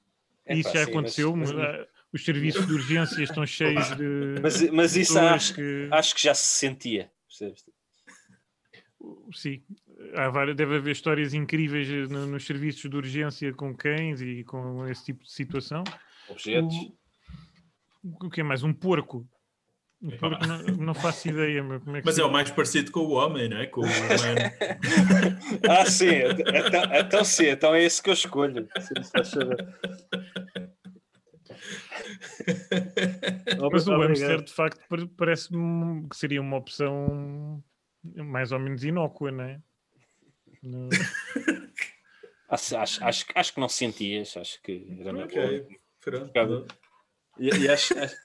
S7: Epá,
S8: isso já
S7: sim,
S8: aconteceu.
S7: mas-
S8: mas, ah, os serviços de urgência estão cheios de.
S7: Mas, mas isso acho,
S8: que-
S7: acho que já se sentia. percebes?
S8: Sim, há várias, deve haver histórias incríveis eh, no- nos serviços de urgência com cães e com esse tipo de situação.
S7: Objetos.
S8: O, o que é mais? Um porco. Não, não faço ideia, mas como é que
S6: Mas é o mais parecido com o homem, não é? Com o humano.
S7: Ah, sim, então, então sim, então é esse que eu escolho.
S8: Mas o hamster, de facto, pare- parece-me que seria uma opção mais ou menos inócua, não é? Não-
S7: Acho, acho, acho, acho que não sentias, acho que era na boa.
S6: ok, pronto.
S7: Ficava- E, e acho, acho,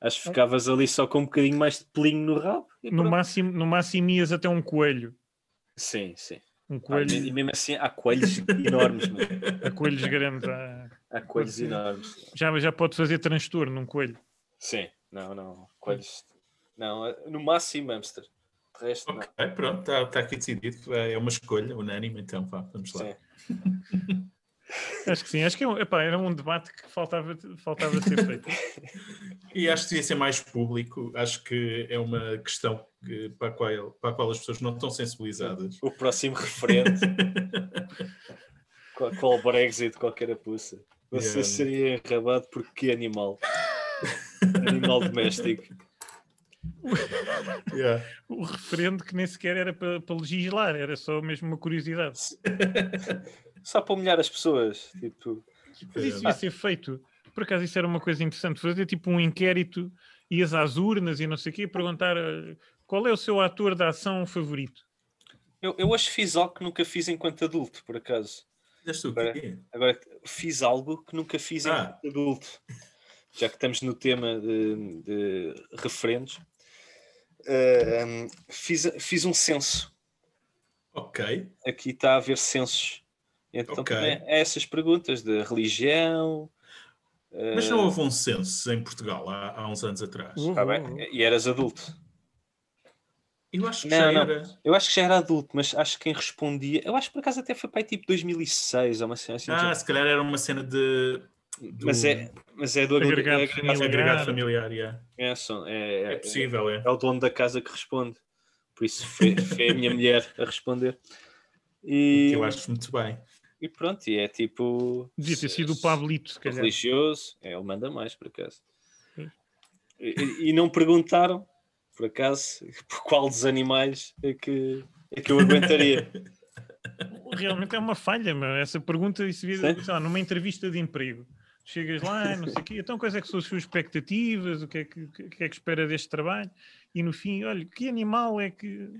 S7: acho que ficavas ali só com um bocadinho mais de pelinho no rabo.
S8: No máximo, no máximo ias até um coelho.
S7: Sim, sim.
S8: Um
S7: Ah,
S8: coelho,
S7: e mesmo assim há coelhos enormes, mano.
S8: há coelhos grandes. há-
S7: Há coelhos enormes.
S8: Já, já pode fazer transtorno um coelho.
S7: Sim, não, não. Coelhos. Não, no máximo hamster. De resto, não.
S6: Ok, pronto, está tá aqui decidido. É uma escolha unânime, então vá, vamos lá.
S7: Sim.
S8: Acho que sim. Acho que é epá, era um debate que faltava, faltava ser feito.
S6: E acho que devia ser mais público. Acho que é uma questão que- para, a qual, para a qual as pessoas não estão sensibilizadas.
S7: O próximo referente. qual, qual Brexit, qual carapuça. Você
S6: Yeah.
S7: seria enrabado por que animal? animal doméstico.
S6: Yeah.
S8: O referendo que nem sequer era para, para legislar, era só mesmo uma curiosidade.
S7: Só para humilhar as pessoas. Tipo,
S8: Mas isso ia ser feito. Por acaso isso era uma coisa interessante, fazer tipo um inquérito, ias às urnas e não sei o quê, perguntar eh, qual é o seu ator da ação favorito.
S7: eu, eu hoje fiz algo que nunca fiz enquanto adulto, por acaso.
S6: Fizeste o
S7: Agora-
S6: quê?
S7: Agora, fiz algo que nunca fiz
S6: Ah.
S7: enquanto adulto. Já que estamos no tema de, de referentes, eh, hum, fiz, fiz um censo.
S6: Ok.
S7: Aqui está a haver censos. Então
S6: Ok.
S7: também é essas perguntas de religião.
S6: Mas
S7: eh,
S6: não houve um censo em Portugal há, há uns anos atrás.
S8: Houve,
S7: tá bem?
S8: houve.
S7: E eras adulto.
S6: Eu acho que
S7: Não,
S6: já
S7: não.
S6: era.
S7: Eu acho que já era adulto, mas acho que quem respondia. Eu acho que por acaso até foi para aí tipo 2006 ou uma cena assim.
S6: Ah, se calhar era uma cena de. do-
S7: mas, é, mas é do agre-
S8: Agregado
S7: agregado
S8: familiar.
S6: agregado familiar. yeah.
S7: É, só- é,
S6: É
S7: é,
S6: possível, é.
S7: é o dono da casa que responde. Por isso foi, foi a minha mulher a responder. E,
S6: Que eu acho muito bem.
S7: E pronto, e é tipo.
S8: Devia ter sido o Pablito, se calhar.
S7: religioso, é, ele manda mais, por acaso. E, e não perguntaram, por acaso, por qual dos animais é que, é que eu aguentaria.
S8: Realmente é uma falha, meu. Essa pergunta, isso devia, sei lá, numa entrevista de emprego. Chegas lá, não sei o quê, então quais é que são as suas expectativas, o que é que, o que é que espera deste trabalho? E no fim, olha, que animal é que...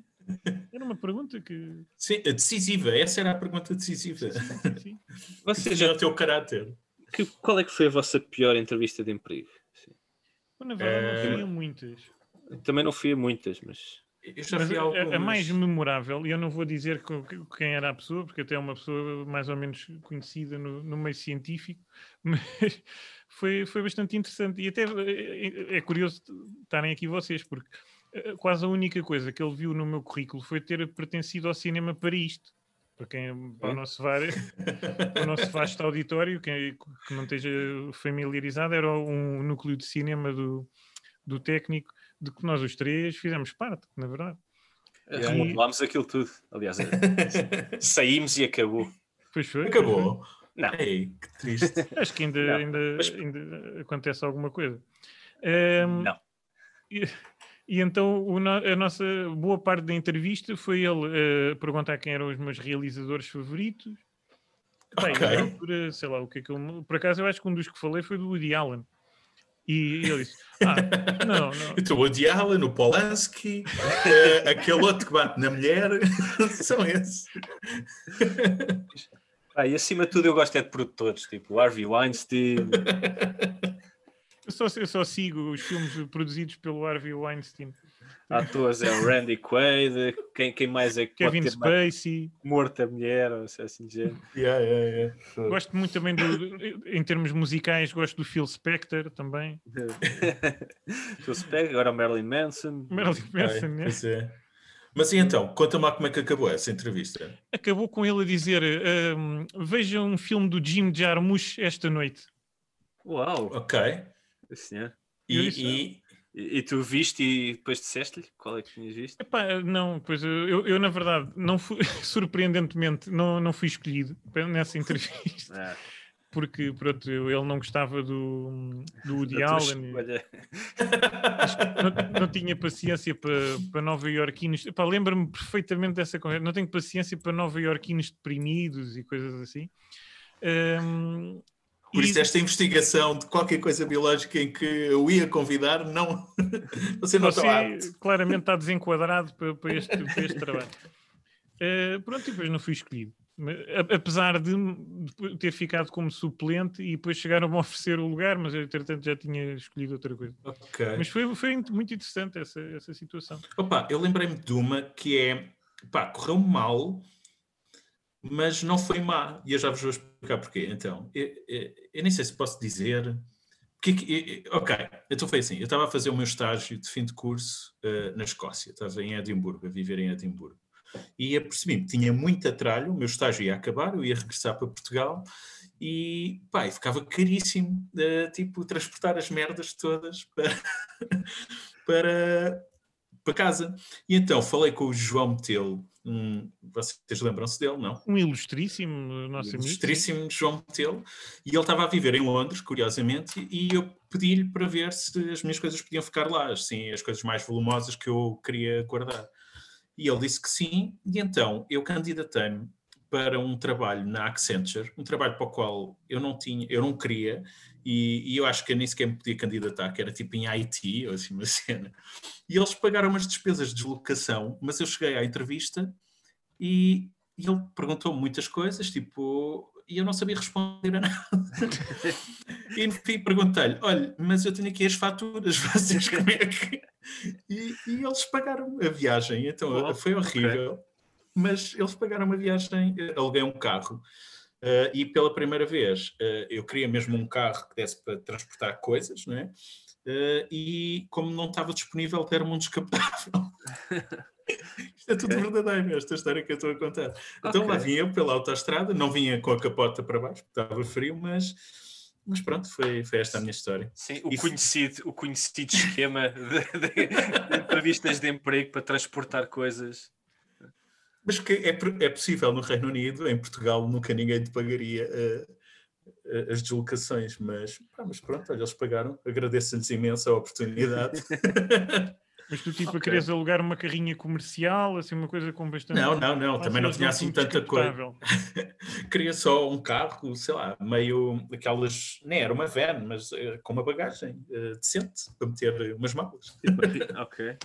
S8: Era uma pergunta que...
S6: Sim, a decisiva. Essa era a pergunta decisiva.
S8: Sim.
S7: Vocês
S6: Já
S7: já,
S6: o teu caráter.
S7: que- qual é que foi a vossa pior entrevista de emprego? Sim.
S8: Bom, Na verdade,
S6: Eh,
S8: não fui a muitas.
S7: Também não fui a muitas, mas.
S6: Eu já
S8: Mas
S6: a
S8: a, mais memorável, e eu não vou dizer quem era a pessoa, porque até é uma pessoa mais ou menos conhecida no, no meio científico, mas foi, foi bastante interessante. E até é, é curioso estarem aqui vocês, porque eh, quase a única coisa que ele viu no meu currículo foi ter pertencido ao cinema para isto. Para quem para o nosso, var, para o nosso vasto auditório, quem que não esteja familiarizado, era um núcleo de cinema do, do técnico de que nós os três fizemos parte, na verdade.
S6: Yeah.
S7: Remodelámos aquilo tudo. Aliás, é, saímos e acabou.
S8: Pois foi.
S6: Acabou.
S7: Não.
S6: Ei, que triste.
S8: Acho que ainda,
S7: Não,
S8: ainda,
S7: mas-
S8: ainda acontece alguma coisa. Ehm,
S7: Não.
S8: E, então o no- a nossa boa parte da entrevista foi ele eh, perguntar quem eram os meus realizadores favoritos. Bem,
S6: Ok.
S8: na altura, sei lá, o que é que eu. Por acaso eu acho que um dos que falei foi do Woody Allen. E ele disse: Ah, não, não.
S6: Então, o Woody Allen, o Polanski, eh, aquele outro que bate na mulher, são esses.
S7: Ah, e acima de tudo eu gosto é de produtores, tipo Harvey Weinstein.
S8: Eu só, eu só sigo os filmes produzidos pelo Harvey Weinstein.
S7: Atores é o Randy Quaid, quem, quem mais é que pode
S8: Kevin
S7: ter ma-
S8: Spacey.
S7: morto a mulher, ou se é assim de género.
S6: Yeah, yeah, yeah.
S8: Gosto muito também do, em termos musicais, gosto do Phil Spector também.
S7: Phil Spector, agora o Marilyn Manson.
S8: Marilyn Manson, né?
S6: é. Mas e então, conta-me lá como é que acabou essa entrevista.
S8: Acabou com ele a dizer: hum, Veja um filme do Jim Jarmusch esta noite.
S7: Uau,
S6: Ok.
S7: Senhor.
S6: E, e-
S7: E, tu viste e depois disseste-lhe qual é que tinhas visto?
S8: Epá, não, pois eu, eu, na verdade, não fui, surpreendentemente, não, não fui escolhido nessa entrevista,
S7: Ah,
S8: porque pronto, eu- ele não gostava do, do Woody Allen. não, não tinha paciência para, para nova iorquinos. Lembro-me perfeitamente dessa conversa. Não tenho paciência para nova iorquinos deprimidos e coisas assim. Hum,
S6: por isso esta investigação de qualquer coisa biológica em que eu ia convidar, não. Você não
S8: Você
S6: está apto.
S8: claramente está desenquadrado para, para este, para este trabalho. Eh, pronto, e depois não fui escolhido. Apesar de, ter ficado como suplente e depois chegaram-me a oferecer o lugar, mas eu, entretanto, já tinha escolhido outra coisa.
S6: Ok.
S8: Mas foi, foi muito interessante essa, essa situação.
S6: Opa, eu lembrei-me de uma que é, pá, correu mal, mas não foi má. E eu já vos vou explicar porquê. Então, eu, eu- eu nem sei se posso dizer. É que- eu- eu- ok, então foi assim. Eu estava a fazer o meu estágio de fim de curso eh, na Escócia. Estava em Edimburgo, a viver em Edimburgo. E apercebi-me que tinha muito atralho, o meu estágio ia acabar, eu ia regressar para Portugal e, pá, e ficava caríssimo, eh, tipo, transportar as merdas todas para, para, para casa. E então falei com o João Metelo, um, vocês lembram-se dele, não?
S8: Um ilustríssimo nosso amigo.
S6: Ilustríssimo João Metelo, e ele estava a viver em Londres, curiosamente, e eu pedi-lhe para ver se as minhas coisas podiam ficar lá, assim, as coisas mais volumosas que eu queria guardar. E ele disse que sim, e então eu candidatei-me para um trabalho na Accenture, um trabalho para o qual eu não tinha, eu não queria, e, e eu acho que eu nem sequer me podia candidatar, que era tipo em IT, ou assim uma cena. E eles pagaram as despesas de deslocação, mas eu cheguei à entrevista e, e ele perguntou muitas coisas, tipo, e eu não sabia responder a nada. e enfim, perguntei-lhe: olha, mas eu tenho aqui as faturas, vocês como é que. E, e eles pagaram a viagem, então
S7: Oh,
S6: foi horrível. Mas eles pagaram uma viagem, eh, aluguei um carro. eh, e pela primeira vez eh, eu queria mesmo um carro que desse para transportar coisas, não é? Eh, e como não estava disponível, deram-me um descapotável. Isto é tudo verdadeiro, esta história que eu estou a contar. Então lá vinha eu pela autoestrada, não vinha com a capota para baixo, porque estava frio, mas, mas pronto, foi, foi esta a minha história.
S7: Sim, o
S6: E-
S7: conhecido, o conhecido esquema de, de- de entrevistas de emprego para transportar coisas.
S6: Mas que é, é possível no Reino Unido, em Portugal nunca ninguém te pagaria eh, as deslocações, mas, pá, mas pronto, olha, eles pagaram, agradeço-lhes imenso a oportunidade.
S8: Mas tu, tipo,
S7: Ok.
S8: querias alugar uma carrinha comercial, assim, uma coisa com bastante.
S6: não, não, não, também não tinha
S8: um
S6: assim tanta coisa. Queria só um carro, sei lá, meio aquelas, nem era uma van, mas eh, com uma bagagem eh, decente para meter umas malas.
S7: Ok.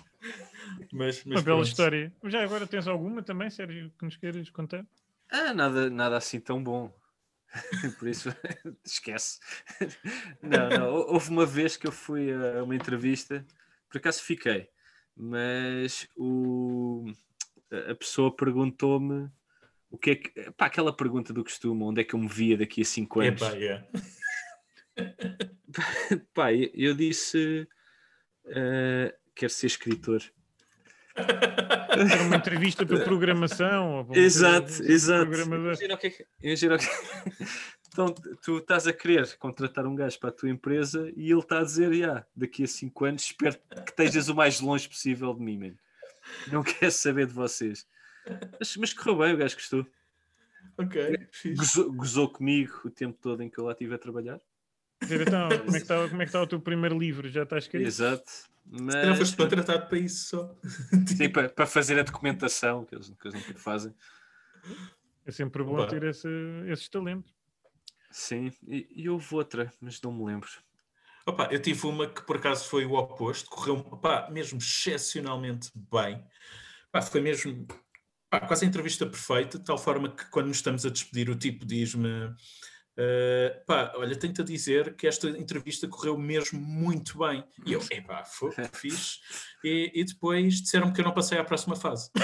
S6: Mas, mas
S8: Uma bela
S6: pronto.
S8: história. Já agora tens alguma também, Sérgio, que nos queiras contar?
S7: Ah, nada, nada assim tão bom. Por isso, esquece. Não, não. hou- Houve uma vez que eu fui a uma entrevista, por acaso fiquei, mas o, a pessoa perguntou-me o que é que. Pá, aquela pergunta do costume, onde é que eu me via daqui a 5 anos?
S6: Epá, yeah.
S7: Pá, eu disse. eh, quero ser escritor.
S8: Era uma entrevista para programação. ou para uma
S7: Exato,
S8: coisa-
S7: exato.
S8: programador.
S7: Imagina o que é que. Imagina o que... Então, tu estás a querer contratar um gajo para a tua empresa e ele está a dizer: "Ya, daqui a 5 anos espero que estejas o mais longe possível de mim, man. Não quero saber de vocês. Mas, mas correu bem, o gajo gostou.
S6: Ok.
S7: Gozou, gozou comigo o tempo todo em que eu lá estive a trabalhar.
S8: Então, como é, que está, como é que está o teu primeiro livro? Já está escrito?
S7: Exato.
S6: Se calhar
S7: Mas
S6: foste contratado para isso só.
S7: sim, para, para fazer a documentação, que eles, que eles nunca fazem.
S8: É sempre bom
S6: Opa.
S8: ter esse- esses talentos.
S7: Sim, e, e houve outra, mas não me lembro.
S6: Opa, eu tive uma que por acaso foi o oposto, correu opá, mesmo excepcionalmente bem. Pá, foi mesmo pá, quase a entrevista perfeita, de tal forma que quando nos estamos a despedir, o tipo diz-me: "Ah, pá, olha, tenho-te a dizer que esta entrevista correu mesmo muito bem. E eu, epá, foi fixe. E, e depois disseram-me que eu não passei à próxima fase.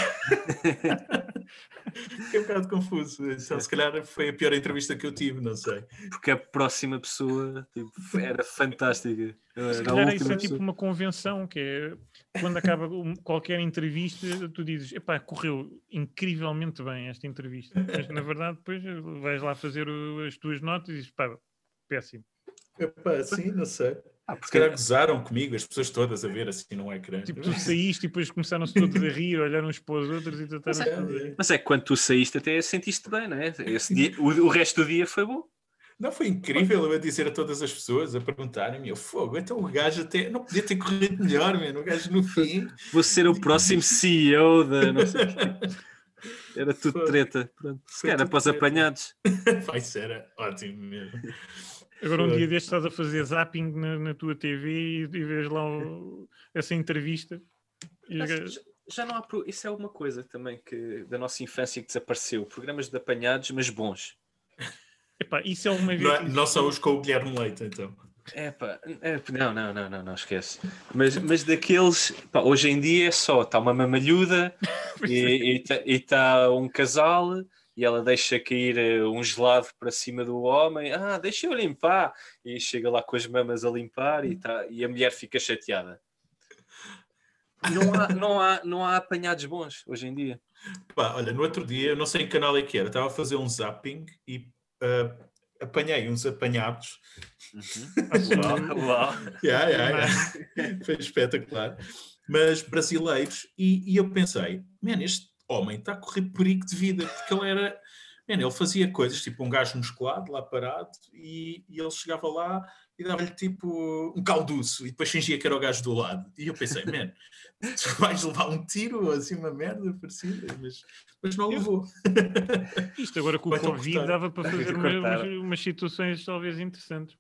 S6: Fiquei um bocado confuso. Então, se calhar foi a pior entrevista que eu tive, não sei.
S7: porque a próxima pessoa tipo, era fantástica.
S8: Se
S7: Era a
S8: calhar isso é tipo uma convenção, que é quando acaba qualquer entrevista, tu dizes, epá, correu incrivelmente bem esta entrevista. Mas na verdade depois vais lá fazer o- as tuas notas e dizes, pá, péssimo.
S6: Epá, sim, não sei.
S7: Ah,
S6: Se
S7: porque
S6: calhar gozaram comigo, as pessoas todas a ver assim no ecrã.
S8: Tipo, tu saíste e depois começaram-se todos a rir, a olhar uns para os outros e trataram
S6: É, é.
S7: Mas é que quando tu saíste até sentiste bem, não é? Esse dia, o, o resto do dia foi bom.
S6: Não, foi incrível eu a dizer a todas as pessoas, a perguntarem-me, eu fogo, então o gajo até não podia ter corrido melhor, mano. o gajo no fim.
S7: Vou ser o próximo CEO da. Não sei. Era tudo
S6: Foi.
S7: treta. Pronto. Se calhar os
S6: treta.
S7: apanhados.
S6: Vai ser ótimo mesmo.
S8: Agora um
S6: Foi.
S8: dia destes estás a fazer zapping na, na tua TV e, e vês lá o- essa entrevista. E
S7: já- Já não há. pro- Isso é uma coisa também que da nossa infância que desapareceu. Programas de apanhados, mas bons.
S8: Epá, isso é uma vez.
S6: Não, é- não são os com o Guilherme Leite, então.
S7: É pá, é, não, não, não, não, não, esquece. Mas, mas daqueles, pá, hoje em dia é só, está uma mamalhuda e está um casal e ela deixa cair eh, um gelado para cima do homem, ah, deixa eu limpar, e chega lá com as mamas a limpar e, tá, e a mulher fica chateada. Não há, não, há, não há apanhados bons hoje em dia.
S6: Pá, olha, no outro dia, eu não sei em que canal é que era, estava a fazer um zapping e ah, apanhei uns apanhados.
S7: Uau, uau.
S6: Yeah, yeah, yeah. Foi espetacular. Mas brasileiros, e, e eu pensei, man, este homem está a correr perigo de vida, porque ele era. Man, ele fazia coisas, tipo um gajo musculado lá parado, e, e ele chegava lá e dava-lhe tipo um calduço, e depois fingia que era o gajo do lado. E eu pensei, man, tu vais levar um tiro ou assim uma merda parecida, mas, mas não levou.
S8: Isto agora com o Covid
S6: cortar.
S8: dava para fazer umas, umas situações talvez interessantes.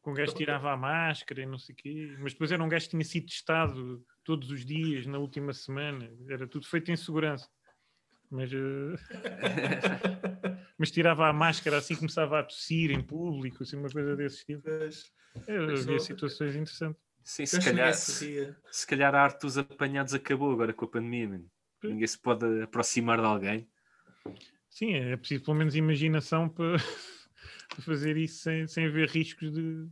S8: Com um gajo tirava a máscara e não sei o quê, mas depois era um gajo que tinha sido testado todos os dias na última semana, era tudo feito em segurança. mas, eh, mas tirava a máscara assim, começava a tossir em público, assim, uma coisa desse tipo.
S6: Mas,
S8: É,
S6: Mas
S8: havia situações interessantes.
S7: Sim, se calhar,
S6: se
S7: se calhar a arte dos apanhados acabou agora com a pandemia, mano. Ninguém se pode aproximar de alguém.
S8: Sim, é preciso pelo menos imaginação para, para fazer isso sem, sem haver riscos de,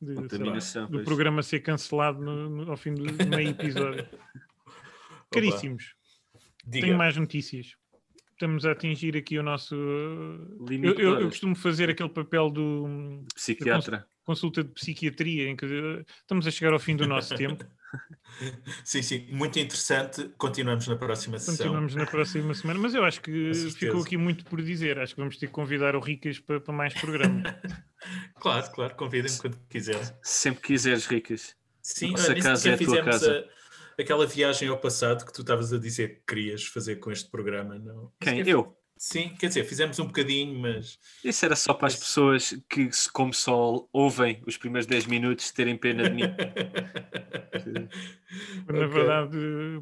S8: de, lá, do programa ser cancelado no- no- ao fim do meio episódio. Caríssimos, tenho mais notícias. Estamos a atingir aqui o nosso. Eu,
S7: Limite
S8: eu- eu
S7: horas.
S8: costumo fazer aquele papel do
S7: Psiquiatra.
S8: consulta de psiquiatria, em que eh, estamos a chegar ao fim do nosso tempo.
S6: Sim, sim, muito interessante. Continuamos na próxima sessão.
S8: Continuamos na próxima semana, mas eu acho que ficou aqui muito por dizer. Acho que vamos ter que convidar o Ricas para, para mais programa.
S6: Claro, claro, convidem-me quando quiser.
S7: Sempre que quiseres, Ricas.
S6: Sim,
S7: Nossa
S6: olha, nem
S7: casa é a tua
S6: fizemos
S7: casa.
S6: a- aquela viagem ao passado que tu estavas a dizer que querias fazer com este programa. Não?
S7: Quem? Eu?
S6: Sim, quer dizer, fizemos um bocadinho, mas
S7: Isso era só para as pessoas que, se- como só ouvem os primeiros 10 minutos, terem pena de mim.
S8: Na verdade,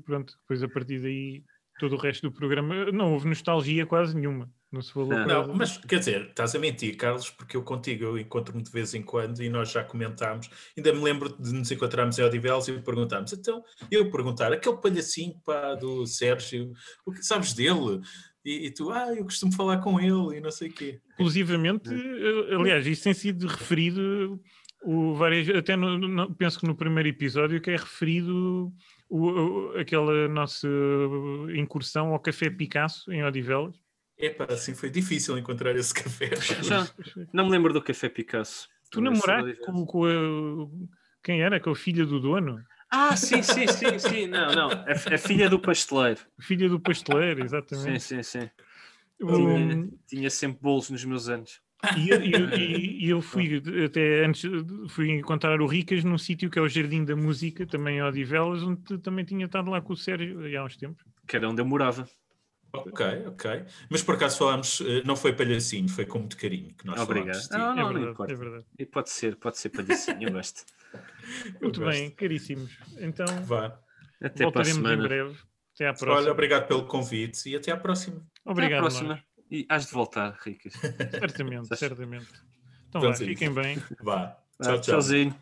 S8: pronto, depois a partir daí todo o resto do programa não houve nostalgia quase nenhuma. Não se falou
S7: Não.
S6: Não, mas quer dizer, estás a mentir, Carlos, porque eu contigo eu encontro-me de vez em quando e nós já comentámos. Ainda me lembro de nos encontrarmos em Odivelos e perguntámos. Então, eu perguntar, aquele palhacinho pá, do Sérgio, o que sabes dele? E, e tu, ah, eu costumo falar com ele e não sei o quê.
S8: Inclusivamente, eh, aliás, isso tem sido referido o, várias, até no, no- penso que no primeiro episódio que é referido o, o- aquela nossa incursão ao Café Picasso em Odivelas.
S6: Epá, assim foi difícil encontrar esse café.
S7: Já não me lembro do Café Picasso.
S8: Tu namoraste com, com a, quem era? Com a filha do dono?
S7: Ah, sim, sim, sim, sim. Não, não. A, a filha do pasteleiro.
S8: Filha do pasteleiro,
S7: Sim,
S8: exatamente.
S7: sim, sim.
S8: O-
S7: Tinha, tinha sempre bolos nos meus anos.
S8: E eu, eu- e eu fui até antes fui encontrar o Ricas num sítio que é o Jardim da Música, também em Odivelas, onde também tinha estado lá com o Sérgio há uns tempos.
S7: Que era onde eu morava.
S6: Ok, ok. Mas por acaso falámos, eh, não foi palhacinho, foi com muito carinho que nós
S7: Obrigado.
S6: falámos. ti.
S7: Não,
S8: é,
S7: não, não
S8: verdade,
S7: importa.
S8: é verdade.
S7: E pode ser, pode ser palhacinho, eu gosto.
S8: Muito
S6: gosto.
S8: bem, caríssimos. Então
S6: Vá.
S7: Até para a
S8: voltaremos em
S7: semana.
S8: breve. Até à próxima.
S6: Olha, obrigado pelo convite e até à próxima.
S7: Até à
S8: Obrigado.
S7: próxima. E has de voltar, Ricas.
S8: Certamente, certamente. Então vá, fiquem bem.
S6: Vá. Tchau, tchau.
S7: Tchauzinho.